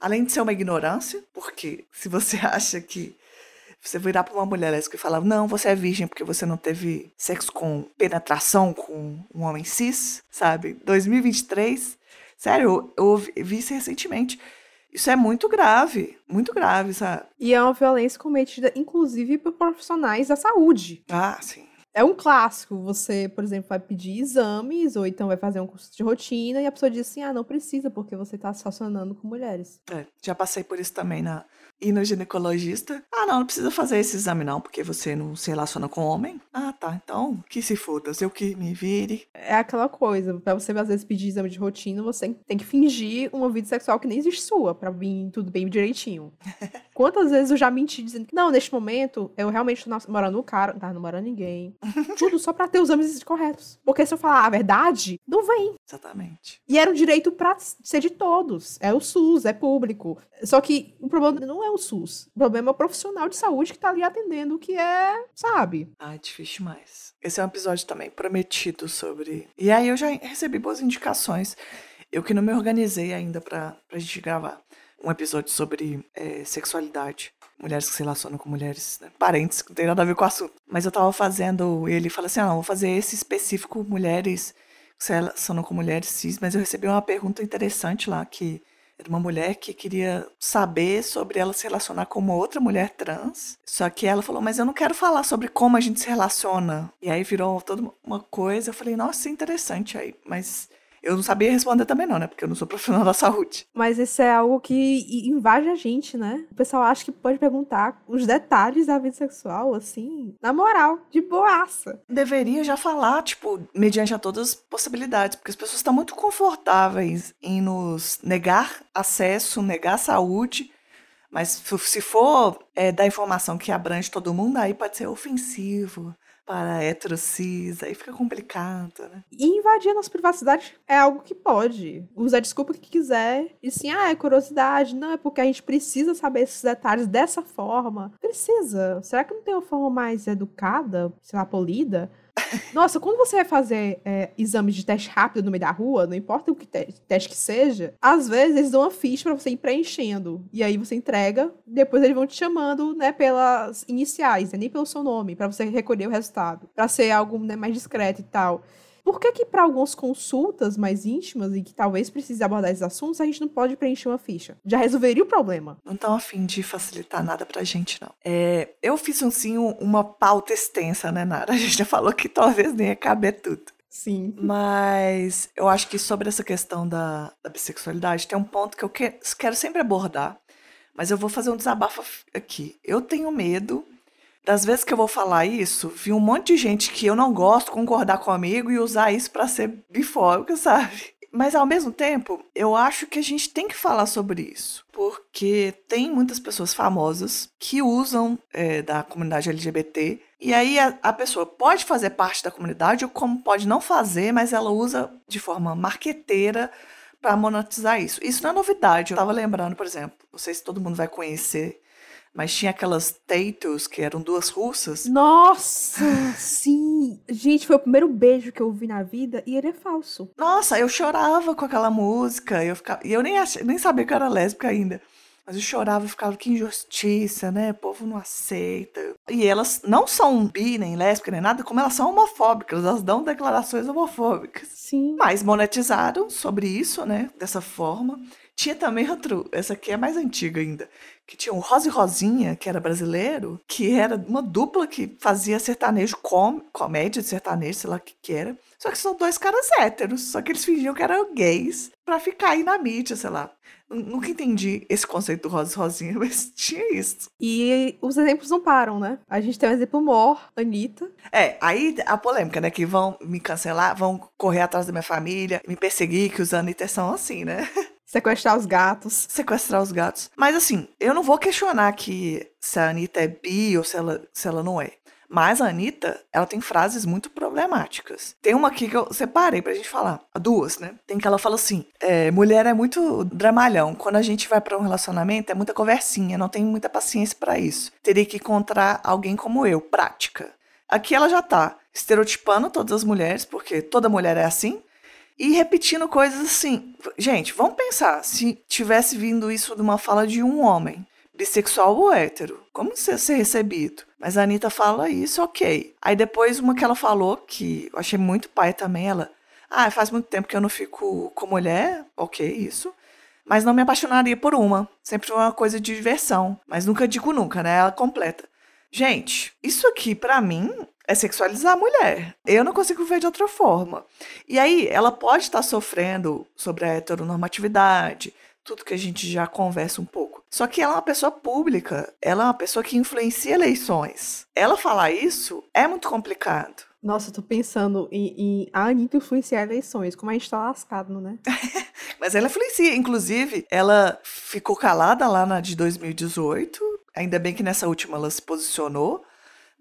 Além de ser uma ignorância, porque se você acha que você virar pra uma mulher lésbica e falar, não, você é virgem porque você não teve sexo com penetração com um homem cis, sabe? 2023. Sério, eu, eu vi isso recentemente. Isso é muito grave, muito grave, sabe? E é uma violência cometida, inclusive, por profissionais da saúde. Ah, sim. É um clássico. Você, por exemplo, vai pedir exames, ou então vai fazer um curso de rotina, e a pessoa diz assim: ah, não precisa, porque você tá se relacionando com mulheres. É, já passei por isso também na ir no ginecologista. Ah, não, não precisa fazer esse exame não, porque você não se relaciona com homem. Ah, tá. Então, que se foda, eu que me vire. É aquela coisa, pra você às vezes pedir exame de rotina, você tem que fingir uma vida sexual que nem existe sua, pra vir tudo bem direitinho. Quantas vezes eu já menti dizendo que, não, neste momento, eu realmente tô namorando o cara, não tava namorando ninguém. Tudo só pra ter os exames corretos. Porque se eu falar a verdade, não vem. Exatamente. E era um direito pra ser de todos. É o SUS, é público. Só que o problema não é o SUS. O problema é o profissional de saúde que tá ali atendendo, que é, sabe? Ah, é difícil demais. Esse é um episódio também prometido sobre. E aí eu já recebi boas indicações. Eu que não me organizei ainda pra, pra gente gravar um episódio sobre é, sexualidade. Mulheres que se relacionam com mulheres, né? parentes, que não tem nada a ver com o assunto. Mas eu tava fazendo, ele falou assim: ah, não, vou fazer esse específico mulheres se relacionam com mulheres cis, mas eu recebi uma pergunta interessante lá que era uma mulher que queria saber sobre ela se relacionar com uma outra mulher trans. Só que ela falou, mas eu não quero falar sobre como a gente se relaciona. E aí virou toda uma coisa. Eu falei, nossa, interessante aí. Mas eu não sabia responder também não, né? Porque eu não sou profissional da saúde. Mas isso é algo que invade a gente, né? O pessoal acha que pode perguntar os detalhes da vida sexual, assim, na moral, de boaça. Deveria já falar, tipo, mediante a todas as possibilidades. Porque as pessoas estão muito confortáveis em nos negar acesso, negar saúde. Mas se- for é, dar informação que abrange todo mundo, aí pode ser ofensivo para hétero cis, aí fica complicado, né? E invadir a nossa privacidade é algo que pode. Usar desculpa que quiser. E assim, ah, é curiosidade. Não, é porque a gente precisa saber esses detalhes dessa forma. Precisa. Será que não tem uma forma mais educada, sei lá, polida? Nossa, quando você vai fazer é, exames de teste rápido no meio da rua, não importa o que te- teste que seja, às vezes eles dão uma ficha pra você ir preenchendo. E aí você entrega, depois eles vão te chamando, né, pelas iniciais, né, nem pelo seu nome, pra você recolher o resultado. Pra ser algo né, mais discreto e tal. Por que que para algumas consultas mais íntimas e que talvez precise abordar esses assuntos, a gente não pode preencher uma ficha? Já resolveria o problema. Não estão afim de facilitar nada pra gente, não. É, eu fiz, assim, uma pauta extensa, né, Nara? A gente já falou que talvez nem ia caber tudo. Sim. Mas eu acho que sobre essa questão da, da bissexualidade, tem um ponto que eu que, quero sempre abordar, mas eu vou fazer um desabafo aqui. Eu tenho medo das vezes que eu vou falar isso, vi um monte de gente que eu não gosto concordar comigo e usar isso para ser bifóbica, sabe? Mas ao mesmo tempo, eu acho que a gente tem que falar sobre isso, porque tem muitas pessoas famosas que usam é, da comunidade LGBT, e aí a, a, pessoa pode fazer parte da comunidade, ou como pode não fazer, mas ela usa de forma marqueteira para monetizar isso. Isso não é novidade. Eu estava lembrando, por exemplo, não sei se todo mundo vai conhecer mas tinha aquelas Tatos, que eram duas russas. Nossa, sim! Gente, foi o primeiro beijo que eu vi na vida e ele é falso. Nossa, eu chorava com aquela música. Eu ficava, e eu nem, ach, nem sabia que eu era lésbica ainda. Mas eu chorava e ficava, que injustiça, né? O povo não aceita. E elas não são bi, nem lésbica, nem nada, como elas são homofóbicas. Elas dão declarações homofóbicas. Sim. Mas monetizaram sobre isso, né? Dessa forma. Tinha também outro, essa aqui é mais antiga ainda, que tinha o Rose Rosinha, que era brasileiro, que era uma dupla que fazia sertanejo, com, comédia de sertanejo, sei lá o que que era. Só que são dois caras héteros, só que eles fingiam que eram gays pra ficar aí na mídia, sei lá. Nunca entendi esse conceito do Rose Rosinha, mas tinha isso. E os exemplos não param, né? A gente tem um exemplo mor, Anitta. É, aí a polêmica, né? Que vão me cancelar, vão correr atrás da minha família, me perseguir, que os Anitta são assim, né? Sequestrar os gatos. Sequestrar os gatos. Mas assim, eu não vou questionar que se a Anitta é bi ou se ela, se ela não é. Mas a Anitta, ela tem frases muito problemáticas. Tem uma aqui que eu separei pra gente falar. Duas, né? Tem que ela fala assim: é, mulher é muito dramalhão. Quando a gente vai para um relacionamento, é muita conversinha. Não tem muita paciência para isso. Teria que encontrar alguém como eu, prática. Aqui ela já tá estereotipando todas as mulheres, porque toda mulher é assim e repetindo coisas assim. Gente, vamos pensar, se tivesse vindo isso de uma fala de um homem, bissexual ou hétero, como isso ia ser recebido? Mas a Anitta fala isso, ok. Aí depois uma que ela falou, que eu achei muito pai também, ela. Ah, faz muito tempo que eu não fico com mulher, ok, isso. Mas não me apaixonaria por uma. Sempre foi uma coisa de diversão. Mas nunca digo nunca, né? Ela completa. Gente, isso aqui para mim é sexualizar a mulher. Eu não consigo ver de outra forma. E aí, ela pode estar sofrendo sobre a heteronormatividade, tudo que a gente já conversa um pouco. Só que ela é uma pessoa pública, ela é uma pessoa que influencia eleições. Ela falar isso é muito complicado. Nossa, eu tô pensando em, em a Anitta influenciar eleições, como a gente tá lascado, né? Mas ela influencia. Inclusive, ela ficou calada lá na de 2018. Ainda bem que nessa última ela se posicionou.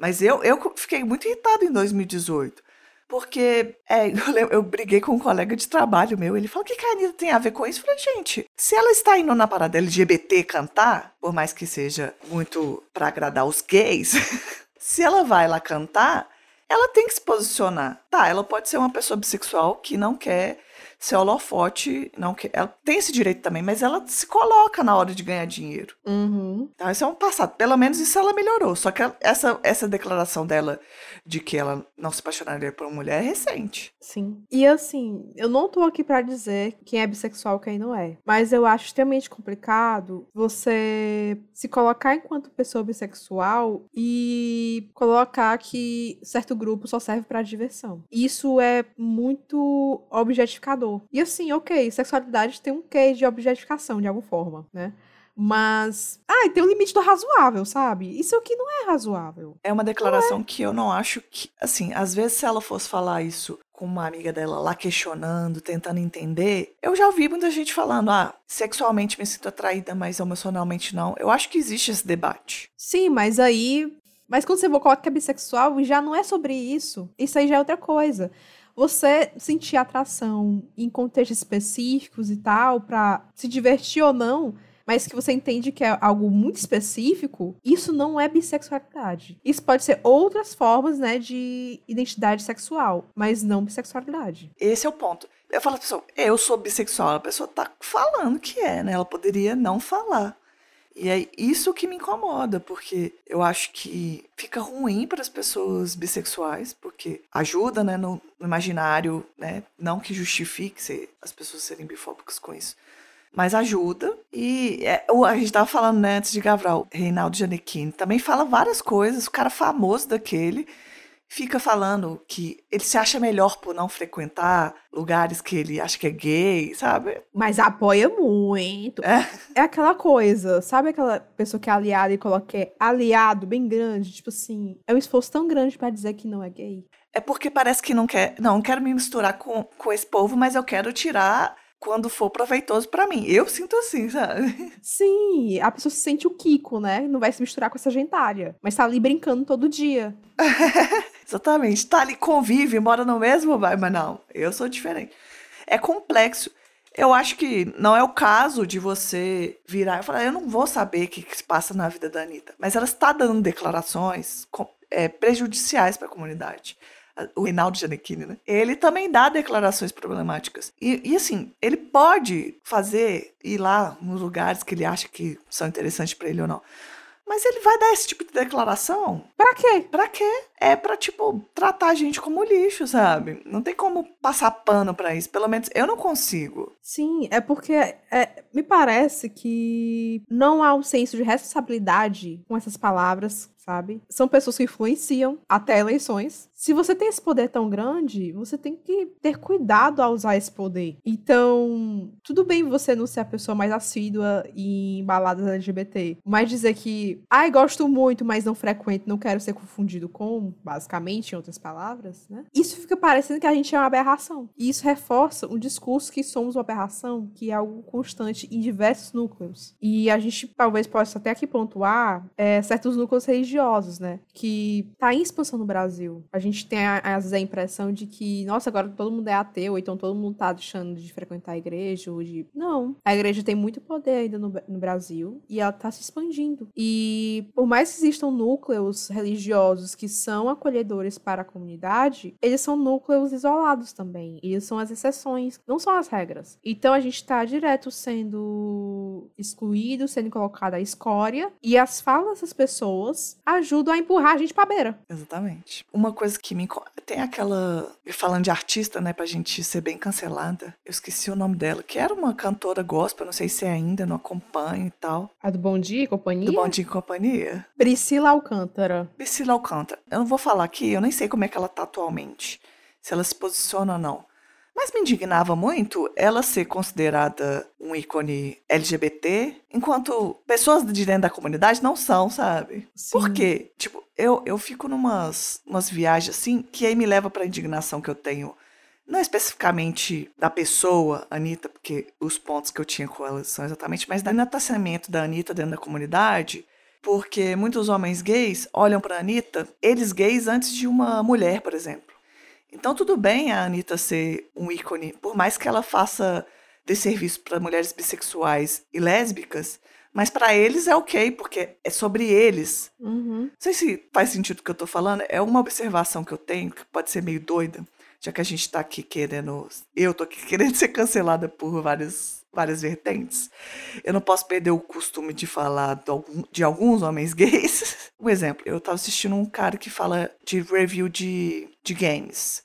Mas eu, eu fiquei muito irritado em 2018. Porque é, eu, eu, briguei com um colega de trabalho meu. Ele falou: o que, que a Anitta tem a ver com isso? Eu falei: gente, se ela está indo na parada LGBT cantar, por mais que seja muito para agradar os gays, se ela vai lá cantar, ela tem que se posicionar. Tá, ela pode ser uma pessoa bissexual que não quer ser holofote, não que ela tem esse direito também, mas ela se coloca na hora de ganhar dinheiro. Uhum. Então, isso é um passado. Pelo menos isso ela melhorou. Só que essa, essa declaração dela de que ela não se apaixonaria por uma mulher é recente. Sim. E assim, eu não tô aqui para dizer quem é bissexual e quem não é. Mas eu acho extremamente complicado você se colocar enquanto pessoa bissexual e colocar que certo grupo só serve para diversão. Isso é muito objetificador e assim, ok, sexualidade tem um quê de objetificação de alguma forma, né? Mas. Ah, tem um limite do razoável, sabe? Isso aqui não é razoável. É uma declaração é. que eu não acho que. Assim, às vezes se ela fosse falar isso com uma amiga dela lá questionando, tentando entender, eu já ouvi muita gente falando: ah, sexualmente me sinto atraída, mas emocionalmente não. Eu acho que existe esse debate. Sim, mas aí. Mas quando você coloca que é bissexual, já não é sobre isso. Isso aí já é outra coisa você sentir atração em contextos específicos e tal, para se divertir ou não, mas que você entende que é algo muito específico, isso não é bissexualidade. Isso pode ser outras formas, né, de identidade sexual, mas não bissexualidade. Esse é o ponto. Eu falo pra pessoa, eu sou bissexual, a pessoa tá falando que é, né? Ela poderia não falar. E é isso que me incomoda, porque eu acho que fica ruim para as pessoas bissexuais, porque ajuda, né, no, no imaginário, né, não que justifique se, as pessoas serem bifóbicas com isso, mas ajuda. E é, a gente estava falando né, antes de Gavral, Reinaldo Gianecchini também fala várias coisas, o cara famoso daquele fica falando que ele se acha melhor por não frequentar lugares que ele acha que é gay, sabe? Mas apoia muito. É, É aquela coisa, sabe aquela pessoa que é aliada e coloca que é aliado bem grande? Tipo assim, é um esforço tão grande pra dizer que não é gay. é porque parece que não quer. Não, não quero me misturar com, com esse povo, mas eu quero tirar quando for proveitoso pra mim. Eu sinto assim, sabe? Sim, a pessoa se sente o Kiko, né? Não vai se misturar com essa gentalha. Mas tá ali brincando todo dia. Exatamente. Tá ali, convive, mora no mesmo bairro, mas não, eu sou diferente. É complexo. Eu acho que não é o caso de você virar e falar, eu não vou saber o que, que se passa na vida da Anitta. Mas ela está dando declarações com- é, prejudiciais para a comunidade. O Reinaldo Gianecchini, né? Ele também dá declarações problemáticas. E, e, assim, ele pode fazer, ir lá nos lugares que ele acha que são interessantes para ele ou não. Mas ele vai dar esse tipo de declaração Pra quê? Pra quê? É pra, tipo, tratar a gente como lixo, sabe? Não tem como passar pano pra isso. Pelo menos eu não consigo. Sim, é porque é, me parece que não há um senso de responsabilidade com essas palavras, sabe? São pessoas que influenciam até eleições. Se você tem esse poder tão grande, você tem que ter cuidado ao usar esse poder. Então, tudo bem você não ser a pessoa mais assídua em baladas LGBT, mas dizer que, ai, gosto muito, mas não frequento, não quero ser confundido com, basicamente, em outras palavras, né? Isso fica parecendo que a gente é uma aberração. E isso reforça um discurso que somos uma aberração, que é algo constante em diversos núcleos. E a gente talvez possa até aqui pontuar é, certos núcleos religiosos, né? Que tá em expansão no Brasil. A gente tem às vezes a impressão de que, nossa, agora todo mundo é ateu, então todo mundo tá deixando de frequentar a igreja, ou de. Não. A igreja tem muito poder ainda no, no Brasil e ela tá se expandindo. E por mais que existam núcleos religiosos que são acolhedores para a comunidade, eles são núcleos isolados também. Eles são as exceções, não são as regras. Então a gente tá direto sendo excluído, sendo colocado à escória, e as falas dessas pessoas ajudam a empurrar a gente pra beira. Exatamente. Uma coisa que me. Tem aquela. Falando de artista, né? Pra gente ser bem cancelada. Eu esqueci o nome dela, que era uma cantora gospel, não sei se é ainda, não acompanho e tal. A do Bom Dia e Companhia? Do Bom Dia e Companhia. Priscila Alcântara. Priscila Alcântara. Eu não vou falar aqui, eu nem sei como é que ela tá atualmente. Se ela se posiciona ou não. Mas me indignava muito ela ser considerada um ícone LGBT, enquanto pessoas de dentro da comunidade não são, sabe? Por Sim. quê? Tipo, eu, eu fico numas umas viagens assim, que aí me leva pra indignação que eu tenho. Não especificamente da pessoa, Anitta, porque os pontos que eu tinha com ela são exatamente, mas do enaltecimento da Anitta dentro da comunidade, porque muitos homens gays olham pra Anitta, eles gays antes de uma mulher, por exemplo. Então tudo bem a Anitta ser um ícone, por mais que ela faça desserviço para mulheres bissexuais e lésbicas, mas para eles é ok, porque é sobre eles. Uhum. Não sei se faz sentido o que eu tô falando, é uma observação que eu tenho, que pode ser meio doida, já que a gente tá aqui querendo. Eu tô aqui querendo ser cancelada por várias, várias vertentes. Eu não posso perder o costume de falar de, alguns homens gays. Um exemplo, eu tava assistindo um cara que fala de review de, de games.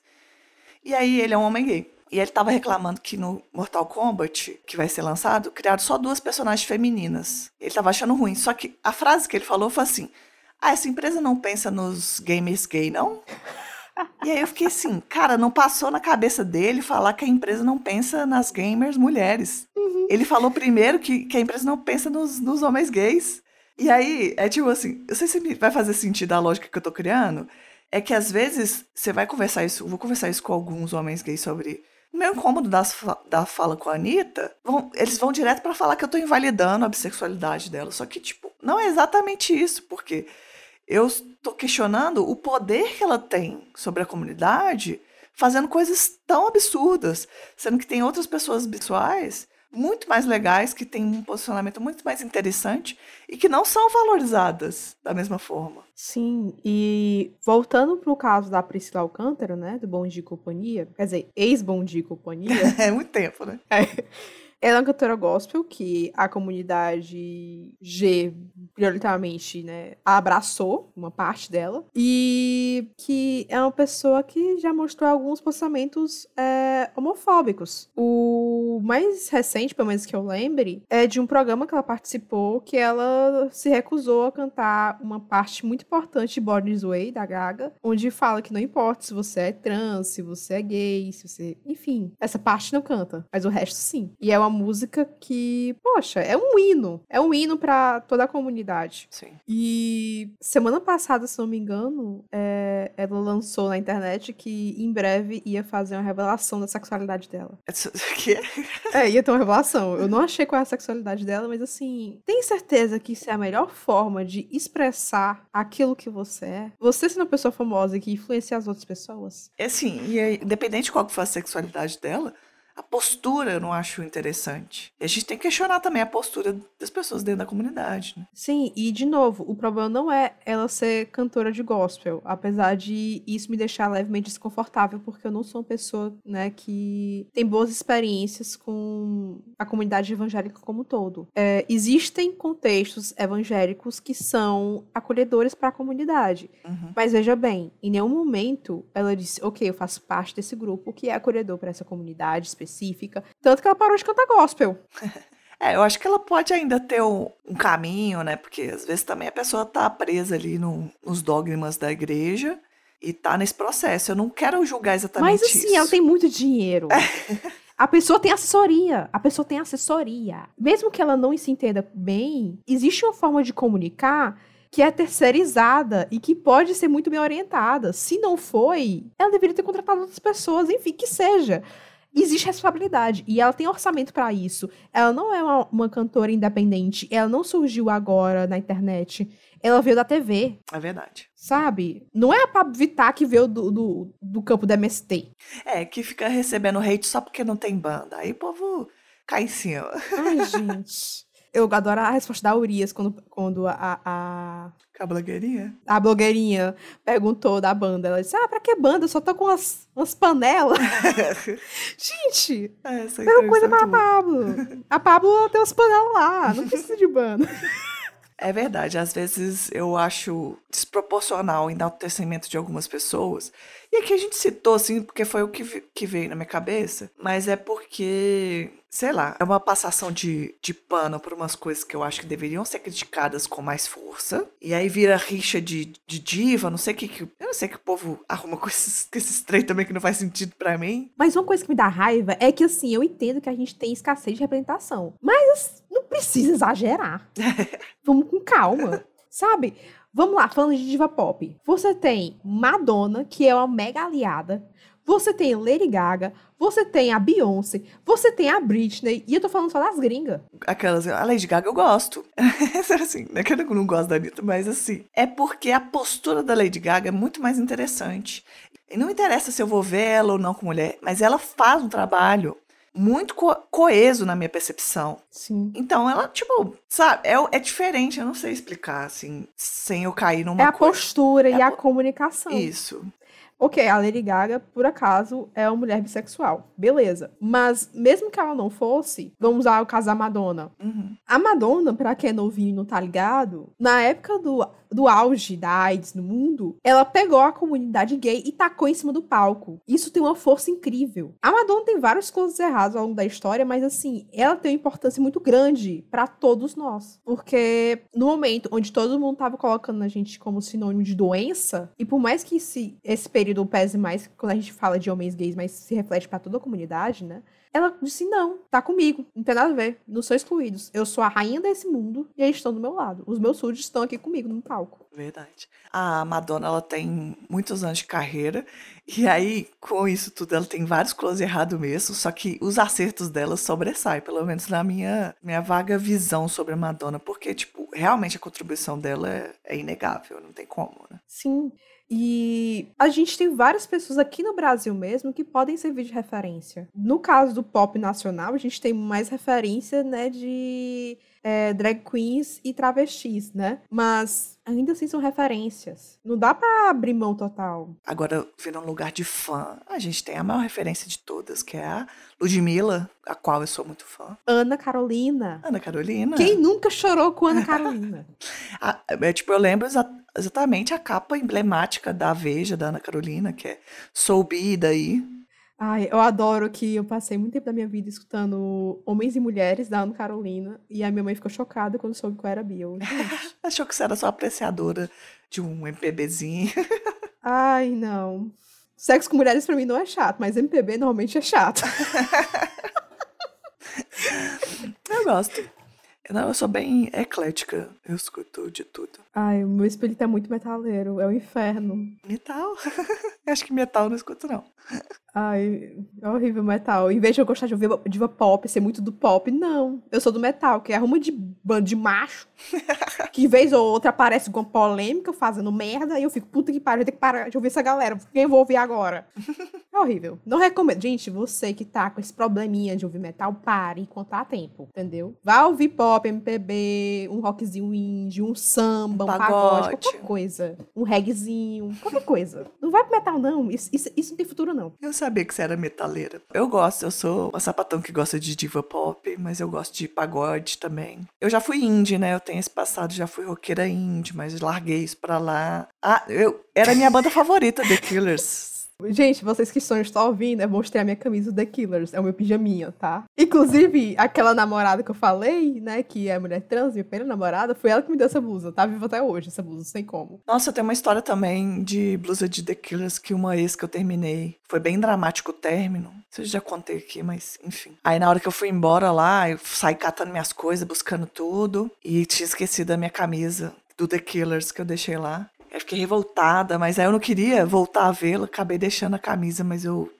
E aí ele é um homem gay. E ele tava reclamando que no Mortal Kombat, que vai ser lançado, criaram só duas personagens femininas. Ele tava achando ruim. Só que a frase que ele falou foi assim: Ah, essa empresa não pensa nos gamers gay, não? E aí eu fiquei assim, cara, não passou na cabeça dele falar que a empresa não pensa nas gamers mulheres. Ele falou primeiro que, que a empresa não pensa nos, nos homens gays. E aí, é tipo assim, eu sei se vai fazer sentido a lógica que eu tô criando. É que às vezes você vai conversar isso, vou conversar isso com alguns homens gays sobre o meu incômodo das da fala com a Anitta. Vão, eles vão direto pra falar que eu tô invalidando a bissexualidade dela. Só que, tipo, não é exatamente isso, porque eu estou questionando o poder que ela tem sobre a comunidade, fazendo coisas tão absurdas, sendo que tem outras pessoas bissexuais muito mais legais, que têm um posicionamento muito mais interessante e que não são valorizadas da mesma forma. Sim, e voltando pro caso da Priscila Alcântara, né, do Bom Dia e Companhia, quer dizer, ex-Bom Dia e Companhia, É muito tempo, né? Ela é uma cantora gospel que a comunidade G, prioritariamente, né, abraçou uma parte dela. E que é uma pessoa que já mostrou alguns pensamentos é, homofóbicos. O mais recente, pelo menos que eu lembre, é de um programa que ela participou que ela se recusou a cantar uma parte muito importante de Born This Way, da Gaga, onde fala que não importa se você é trans, se você é gay, se você... Enfim, essa parte não canta, mas o resto sim. E é uma música que, poxa, é um hino. É um hino para toda a comunidade. Sim. E semana passada, se não me engano, é, ela lançou na internet que em breve ia fazer uma revelação da sexualidade dela. Que? É, ia ter uma revelação. Eu não achei qual é a sexualidade dela, mas assim, tem certeza que isso é a melhor forma de expressar aquilo que você é? Você sendo uma pessoa famosa que influencia as outras pessoas? É assim, e aí, independente de qual que for a sexualidade dela, a postura eu não acho interessante. E a gente tem que questionar também a postura das pessoas dentro da comunidade, né? Sim, e de novo, o problema não é ela ser cantora de gospel, apesar de isso me deixar levemente desconfortável, porque eu não sou uma pessoa, né, que tem boas experiências com a comunidade evangélica como um todo. É, existem contextos evangélicos que são acolhedores para a comunidade, Uhum. mas veja bem, em nenhum momento ela disse, ok, eu faço parte desse grupo que é acolhedor para essa comunidade específica, tanto que ela parou de cantar gospel. É, eu acho que ela pode ainda ter um, um caminho, né? Porque às vezes também a pessoa tá presa ali no- nos dogmas da igreja e tá nesse processo. Eu não quero julgar exatamente Mas assim, isso. ela tem muito dinheiro. A pessoa tem assessoria. A pessoa tem assessoria. Mesmo que ela não se entenda bem, existe uma forma de comunicar que é terceirizada e que pode ser muito bem orientada. Se não foi, ela deveria ter contratado outras pessoas, enfim, que seja. Existe responsabilidade e ela tem orçamento pra isso. Ela não é uma, uma cantora independente, ela não surgiu agora na internet. Ela veio da TV, É verdade. sabe? Não é a Pablo Vittar que veio do, do, do campo da MST. É, que fica recebendo hate só porque não tem banda. Aí o povo cai em cima. Ai, gente. Eu adoro a resposta da Urias quando, quando a, a, a blogueirinha. a blogueirinha perguntou da banda. Ela disse: Ah, pra que banda? Eu só tô com umas, umas panelas. Gente, É, Essa mesma coisa é pra boa. Pablo. A Pablo tem umas panelas lá, não precisa de banda. É verdade, às vezes eu acho desproporcional o enaltecimento de algumas pessoas. E aqui a gente citou, assim, porque foi o que, que veio na minha cabeça, mas é porque, sei lá, é uma passação de, de pano por umas coisas que eu acho que deveriam ser criticadas com mais força. E aí vira rixa de, de diva, não sei o que que. Eu não sei que o povo arruma com esses, com esses trem também que não faz sentido pra mim. Mas uma coisa que me dá raiva é que, assim, eu entendo que a gente tem escassez de representação. Mas não precisa exagerar. Vamos com calma, sabe? Vamos lá, falando de diva pop. Você tem Madonna, que é uma mega aliada. Você tem Lady Gaga. Você tem a Beyoncé. Você tem a Britney. E eu tô falando só das gringas. Aquelas, a Lady Gaga eu gosto. assim, não é que eu não gosto da Anitta, mas assim, é porque a postura da Lady Gaga é muito mais interessante. Não interessa se eu vou ver ela ou não com mulher, mas ela faz um trabalho muito co- coeso na minha percepção. Sim. Então ela, tipo, sabe, é, é diferente, eu não sei explicar, assim, sem eu cair numa É a coisa. postura É e a a comunicação. Isso. Ok, a Lady Gaga, por acaso, é uma mulher bissexual. Beleza. Mas, mesmo que ela não fosse, vamos usar o caso da Madonna. Uhum. A Madonna, pra quem é novinho e não tá ligado, na época do, do auge da AIDS no mundo, ela pegou a comunidade gay e tacou em cima do palco. Isso tem uma força incrível. A Madonna tem várias coisas erradas ao longo da história, mas assim, ela tem uma importância muito grande pra todos nós. Porque no momento onde todo mundo tava colocando a gente como sinônimo de doença, e por mais que esse, esse período pese mais quando a gente fala de homens gays, mas se reflete pra toda a comunidade, né? Ela disse: não, tá comigo, não tem nada a ver, não são excluídos. Eu sou a rainha desse mundo e eles estão do meu lado. Os meus súditos estão aqui comigo no palco. Verdade. A Madonna, ela tem muitos anos de carreira, e aí, com isso tudo, ela tem vários close errado mesmo, só que os acertos dela sobressaem, pelo menos na minha, minha vaga visão sobre a Madonna, porque, tipo, realmente a contribuição dela é, é inegável, não tem como, né? Sim. E a gente tem várias pessoas aqui no Brasil mesmo que podem servir de referência. No caso do pop nacional, a gente tem mais referência, né, de é, drag queens e travestis, né? Mas ainda assim são referências. Não dá pra abrir mão total. Agora, vendo um lugar de fã, a gente tem a maior referência de todas, que é a Ludmilla, a qual eu sou muito fã. Ana Carolina. Ana Carolina. Quem nunca chorou com Ana Carolina? Ah, é, tipo, eu lembro exa- exatamente a capa emblemática da Veja, da Ana Carolina, que é Soubi daí. Ai, eu adoro que eu passei muito tempo da minha vida escutando Homens e Mulheres da Ana Carolina e a minha mãe ficou chocada quando soube que eu era bi. Eu, gente, Achou que você era só apreciadora de um MPBzinho. Ai, não. Sexo com mulheres pra mim não é chato, mas MPB normalmente é chato. Eu gosto. Não, eu sou bem eclética. Eu escuto de tudo. Ai, o meu espírito é muito metaleiro, é o inferno. Metal? Acho que metal eu não escuto, não. Ai, é horrível metal. Em vez de eu gostar de ouvir diva pop, ser muito do pop, não. Eu sou do metal, que é arruma de bando de macho. que vez ou outra aparece com polêmica, fazendo merda, e eu fico, puta que pariu, eu tenho que parar de ouvir essa galera. Quem eu vou ouvir agora? É horrível. Não recomendo. Gente, você que tá com esse probleminha de ouvir metal, pare enquanto há tempo, entendeu? Vá ouvir pop, MPB, um rockzinho indie, um samba, um, Um pagode, qualquer coisa. Um reggaezinho, qualquer coisa. Não vai pro metal, não. Isso, isso, isso não tem futuro, não. Eu sabia que você era metaleira. Eu gosto, eu sou uma sapatão que gosta de diva pop, mas eu gosto de pagode também. Eu já fui indie, né? Eu tenho esse passado, já fui roqueira indie, mas larguei isso pra lá. Ah, eu era a minha banda favorita, The Killers. Gente, vocês que estão estão ouvindo, eu mostrei a minha camisa do The Killers. É o meu pijaminha, tá? Inclusive, aquela namorada que eu falei, né, que é mulher trans, minha primeira namorada, foi ela que me deu essa blusa. Tá viva até hoje, essa blusa, sem como. Nossa, tenho uma história também de blusa de The Killers que uma ex que eu terminei. Foi bem dramático o término. Isso eu já contei aqui, mas enfim. Aí na hora que eu fui embora lá, eu saí catando minhas coisas, buscando tudo. E tinha esquecido a minha camisa do The Killers que eu deixei lá. Eu fiquei revoltada, mas aí eu não queria voltar a vê-la. Acabei deixando a camisa, mas eu.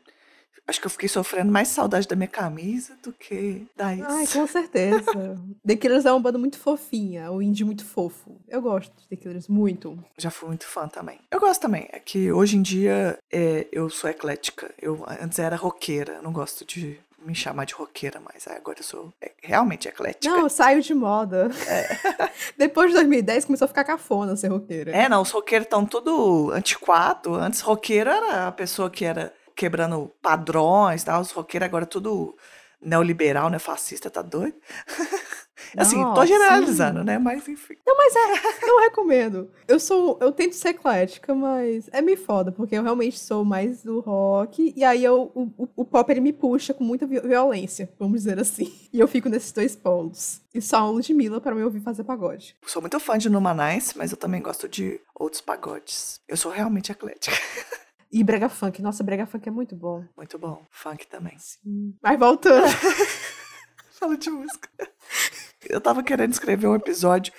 Acho que eu fiquei sofrendo mais saudade da minha camisa do que da ex. Ai, com certeza. The Killers é uma banda muito fofinha, o indie muito fofo. Eu gosto de The Killers muito. Já fui muito fã também. Eu gosto também. É que hoje em dia é, eu sou eclética. Eu antes era roqueira. Não gosto de me chamar de roqueira mais. Aí Agora eu sou é, realmente eclética. Não, saiu de moda. Depois de 2010 começou a ficar cafona ser roqueira. É, não, os roqueiros estão tudo antiquado. Antes roqueiro era a pessoa que era quebrando padrões, tal. Os roqueiros agora tudo neoliberal, né, fascista, tá doido? assim, tô Nossa, generalizando, né, mas enfim. Não, mas é, não recomendo. Eu sou, eu tento ser eclética, mas é meio foda, porque eu realmente sou mais do rock, e aí eu, o, o- pop ele me puxa com muita vi- violência, vamos dizer assim. E eu fico nesses dois polos. E só a Ludmilla para me ouvir fazer pagode. Sou muito fã de Numanice, mas eu também gosto de outros pagodes. Eu sou realmente eclética. E brega funk, nossa, brega funk é muito bom. Muito bom. Funk também. Mas voltando. Fala de música. Eu tava querendo escrever um episódio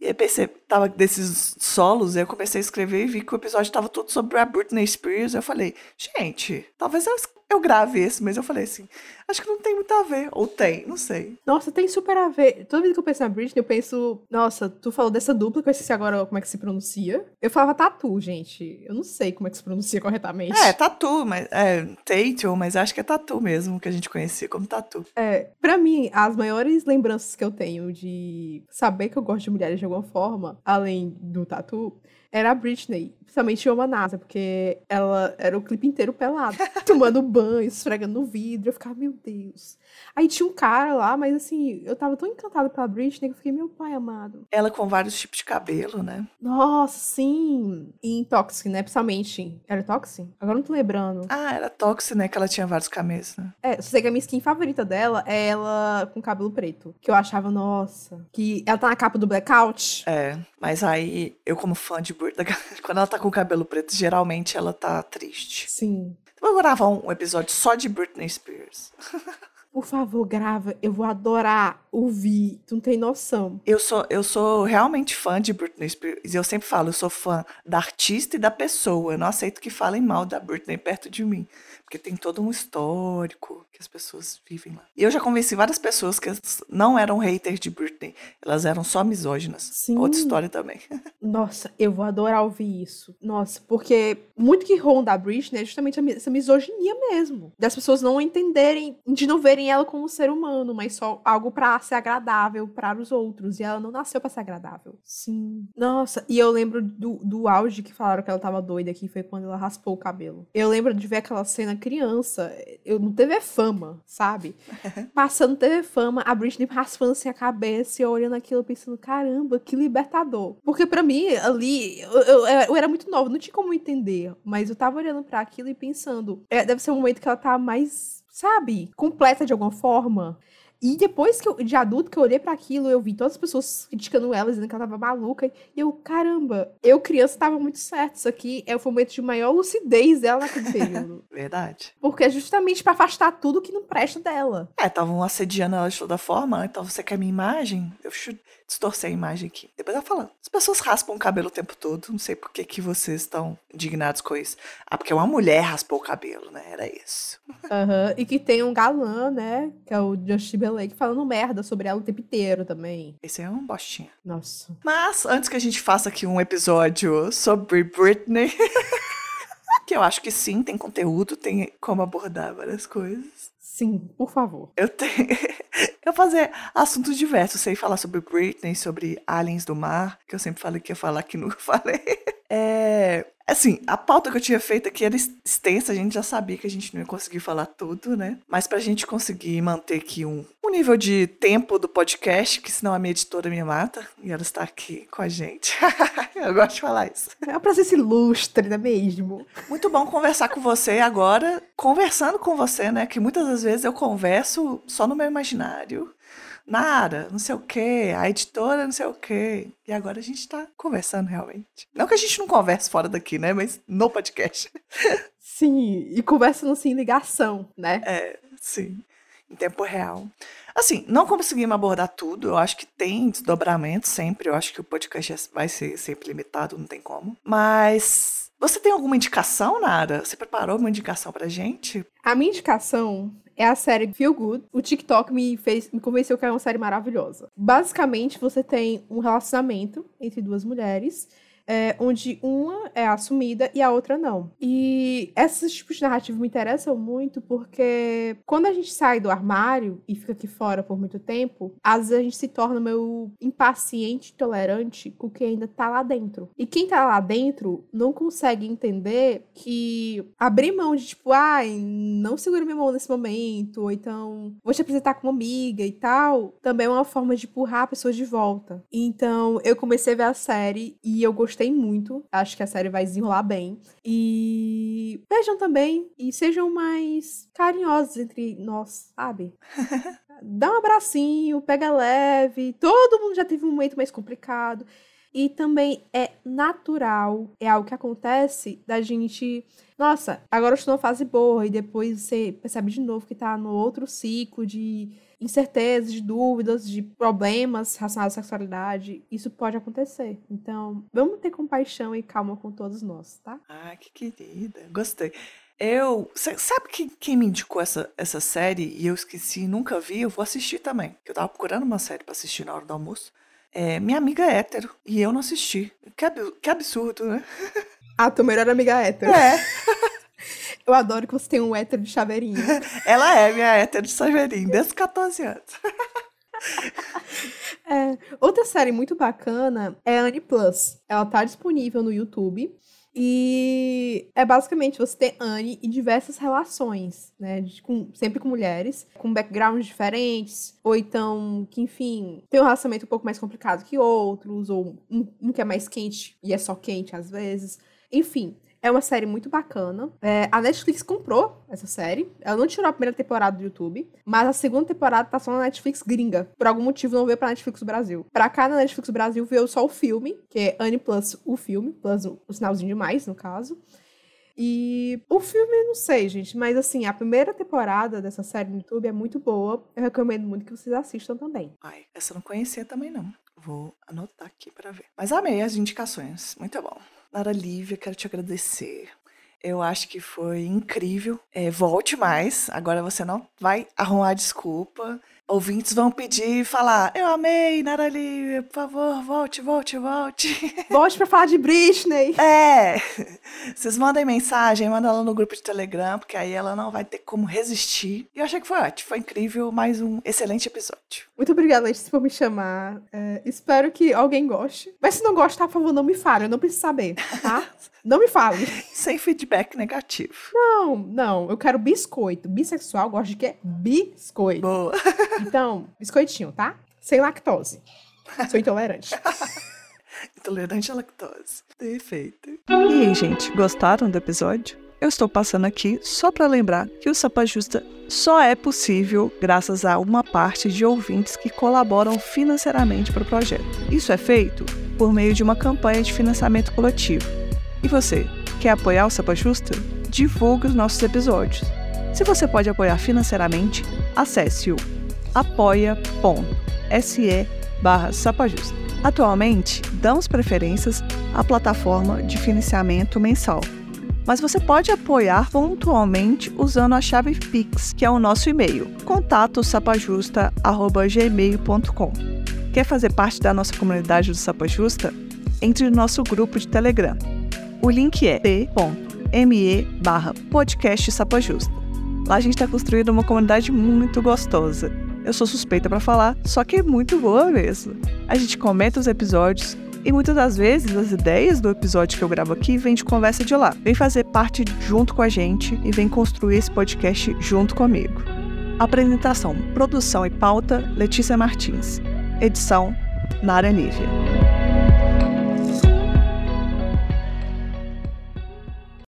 e aí pensei, tava desses solos, eu comecei a escrever e vi que o episódio tava todo sobre a Britney Spears. Eu falei, gente, talvez eu, eu grave esse, mas eu falei assim, acho que não tem muito a ver. Ou tem, não sei. Nossa, tem super a ver. Toda vez que eu penso na Britney, eu penso, nossa, tu falou dessa dupla, que eu esqueci agora como é que se pronuncia. Eu falava tatu, gente. Eu não sei como é que se pronuncia corretamente. É, tatu, mas é Tatum, mas acho que é tatu mesmo, que a gente conhecia como tatu. É, pra mim, as maiores lembranças que eu tenho de saber que eu gosto de mulheres de alguma forma, além do tatu, era a Britney, principalmente Oma Nasa, porque ela era o clipe inteiro pelado, tomando banho, esfregando no vidro. Eu ficava, meu Deus. Aí tinha um cara lá, mas assim, eu tava tão encantada pela Britney que eu fiquei, meu pai amado. Ela com vários tipos de cabelo, né? Nossa, sim. E em Toxic, né? Principalmente. Era Toxic? Agora não tô lembrando. Ah, era Toxic, né? Que ela tinha vários camelos, né? É, só sei que a minha skin favorita dela é ela com cabelo preto. Que eu achava, nossa. Que ela tá na capa do Blackout. É, mas aí eu como fã de Britney, quando ela tá com o cabelo preto, geralmente ela tá triste. Sim. Eu vou gravar um episódio só de Britney Spears. Por favor, grava. Eu vou adorar ouvir. Tu não tem noção. Eu sou, eu sou realmente fã de Britney Spears. E eu sempre falo, eu sou fã da artista e da pessoa. Eu não aceito que falem mal da Britney perto de mim. Porque tem todo um histórico que as pessoas vivem lá. E eu já convenci várias pessoas que não eram haters de Britney. Elas eram só misóginas. Sim. Outra história também. Nossa, eu vou adorar ouvir isso. Nossa, porque muito que ronda a Britney é justamente essa misoginia mesmo. Das pessoas não entenderem, de não verem ela como um ser humano, mas só algo para ser agradável para os outros. E ela não nasceu para ser agradável. Sim. Nossa, e eu lembro do, do auge que falaram que ela tava doida, que foi quando ela raspou o cabelo. Eu lembro de ver aquela cena criança, eu no TV Fama, sabe? Passando TV Fama, a Britney raspando assim a cabeça e eu olhando aquilo pensando, caramba, que libertador. Porque para mim, ali, eu, eu, eu, era muito nova, não tinha como entender. Mas eu tava olhando para aquilo e pensando, é, deve ser um momento que ela tá mais, sabe, completa de alguma forma. E depois que eu, de adulto, que eu olhei para aquilo, eu vi todas as pessoas criticando ela, dizendo que ela tava maluca. E eu, caramba, eu criança tava muito certo. Isso aqui é o momento de maior lucidez dela naquele período. Verdade. Porque é justamente para afastar tudo que não presta dela. É, estavam assediando ela de toda forma, né? Então você quer minha imagem? Eu distorcer a imagem aqui. Depois ela falando. As pessoas raspam o cabelo o tempo todo. Não sei por que, que vocês estão indignados com isso. Ah, porque uma mulher raspou o cabelo, né? Era isso. Uhum. E que tem um galã, né? Que é o Justin Falando merda sobre ela o tempo inteiro também. Esse é um bostinha. Nossa. Mas, antes que a gente faça aqui um episódio sobre Britney. que eu acho que sim, tem conteúdo, tem como abordar várias coisas. Sim, por favor. Eu tenho. eu fazer assuntos diversos, sei falar sobre Britney, sobre aliens do mar, que eu sempre falei que ia falar que nunca falei. É, Assim, a pauta que eu tinha feito aqui era extensa, a gente já sabia que a gente não ia conseguir falar tudo, né? Mas pra gente conseguir manter aqui um, um nível de tempo do podcast, que senão a minha editora me mata, e ela está aqui com a gente. eu gosto de falar isso. É pra ser ilustre, não é mesmo? Muito bom conversar com você agora, conversando com você, né? Que muitas das vezes eu converso só no meu imaginário. Nara, não sei o quê, a editora, não sei o quê. E agora a gente tá conversando realmente. Não que a gente não converse fora daqui, né? Mas no podcast. Sim, e conversando assim em ligação, né? É, sim. Em tempo real. Assim, não conseguimos abordar tudo. Eu acho que tem desdobramento sempre. Eu acho que o podcast vai ser sempre limitado, não tem como. Mas você tem alguma indicação, Nara? Você preparou uma indicação pra gente? A minha indicação é a série Feel Good. O TikTok me fez, me convenceu que é uma série maravilhosa. Basicamente, você tem um relacionamento entre duas mulheres é, onde uma é assumida e a outra não. E esses tipos de narrativa me interessam muito porque quando a gente sai do armário e fica aqui fora por muito tempo, às vezes a gente se torna meio impaciente, tolerante com o que ainda tá lá dentro. E quem tá lá dentro não consegue entender que abrir mão de tipo, ai, não segura minha mão nesse momento, ou então vou te apresentar como amiga e tal, também é uma forma de empurrar pessoas de volta. Então eu comecei a ver a série e eu gostei gostei muito. Acho que a série vai desenrolar bem. E vejam também e sejam mais carinhosos entre nós, sabe? Dá um abracinho, pega leve. Todo mundo já teve um momento mais complicado. E também é natural, é algo que acontece da gente. Nossa, agora eu estou numa fase boa, e depois você percebe de novo que tá no outro ciclo de incertezas, de dúvidas, de problemas relacionados à sexualidade, isso pode acontecer. Então, vamos ter compaixão e calma com todos nós, tá? Ah, que querida. Gostei. Eu. Sabe quem, quem me indicou essa, essa série e eu esqueci, nunca vi? Eu vou assistir também. Eu tava procurando uma série para assistir na hora do almoço. É, minha amiga é hétero e eu não assisti. Que, ab que absurdo, né? Ah, tua melhor amiga é hétero. É. Eu adoro que você tem um hétero de chaveirinho. Ela é minha hétero de chaveirinho, desde os 14 anos. É, outra série muito bacana é a Annie Plus. Ela tá disponível no YouTube. E é basicamente você ter Anne e diversas relações, né? De, com, sempre com mulheres, com backgrounds diferentes, ou então que, enfim, tem um relacionamento um pouco mais complicado que outros, ou um, um que é mais quente e é só quente às vezes. Enfim, é uma série muito bacana. É, a Netflix comprou essa série. Ela não tirou a primeira temporada do YouTube, mas a segunda temporada tá só na Netflix gringa. Por algum motivo não veio pra Netflix Brasil. Pra cá na Netflix Brasil veio só o filme, que é Anne Plus o filme, plus o, sinalzinho de mais, no caso. E o filme, não sei, gente, mas assim, a primeira temporada dessa série no YouTube é muito boa. Eu recomendo muito que vocês assistam também. Ai, essa eu não conhecia também não. Vou anotar aqui para ver. Mas amei as indicações. Muito bom. Nara Lívia, quero te agradecer. Eu acho que foi incrível. É, volte mais. Agora você não vai arrumar desculpa. Ouvintes vão pedir e falar: Eu amei, Narali, por favor, volte, volte, volte. Volte pra falar de Britney. É, vocês mandem mensagem, manda ela no grupo de Telegram, porque aí ela não vai ter como resistir. E eu achei que foi ótimo, foi incrível, mais um excelente episódio. Muito obrigada, Letícia, por me chamar. É, espero que alguém goste. Mas se não gosta, por favor, não me fale, eu não preciso saber, tá? não me fale. Sem feedback negativo. Não, não, eu quero biscoito. Bissexual gosta de quê? Biscoito. Boa. Então, biscoitinho, tá? Sem lactose. Sou intolerante. Intolerante à lactose. Perfeito. E aí, gente, gostaram do episódio? Eu estou passando aqui só para lembrar que o Sapa Justa só é possível graças a uma parte de ouvintes que colaboram financeiramente para o projeto. Isso é feito por meio de uma campanha de financiamento coletivo. E você, quer apoiar o Sapa Justa? Divulgue os nossos episódios. Se você pode apoiar financeiramente, acesse o apoia.se barra sapajusta. Atualmente, damos preferências à plataforma de financiamento mensal, mas você pode apoiar pontualmente usando a chave Pix, que é o nosso e-mail, contatosapajusta.gmail.com. Quer fazer parte da nossa comunidade do Sapa Justa? Entre no nosso grupo de Telegram. O link é t.me barra podcast Sapa Justa. Lá a gente está construindo uma comunidade muito gostosa. Eu sou suspeita para falar, só que é muito boa mesmo. A gente comenta os episódios e muitas das vezes as ideias do episódio que eu gravo aqui vêm de conversa de lá. Vem fazer parte junto com a gente e vem construir esse podcast junto comigo. Apresentação, produção e pauta: Letícia Martins. Edição: Nara Nívia.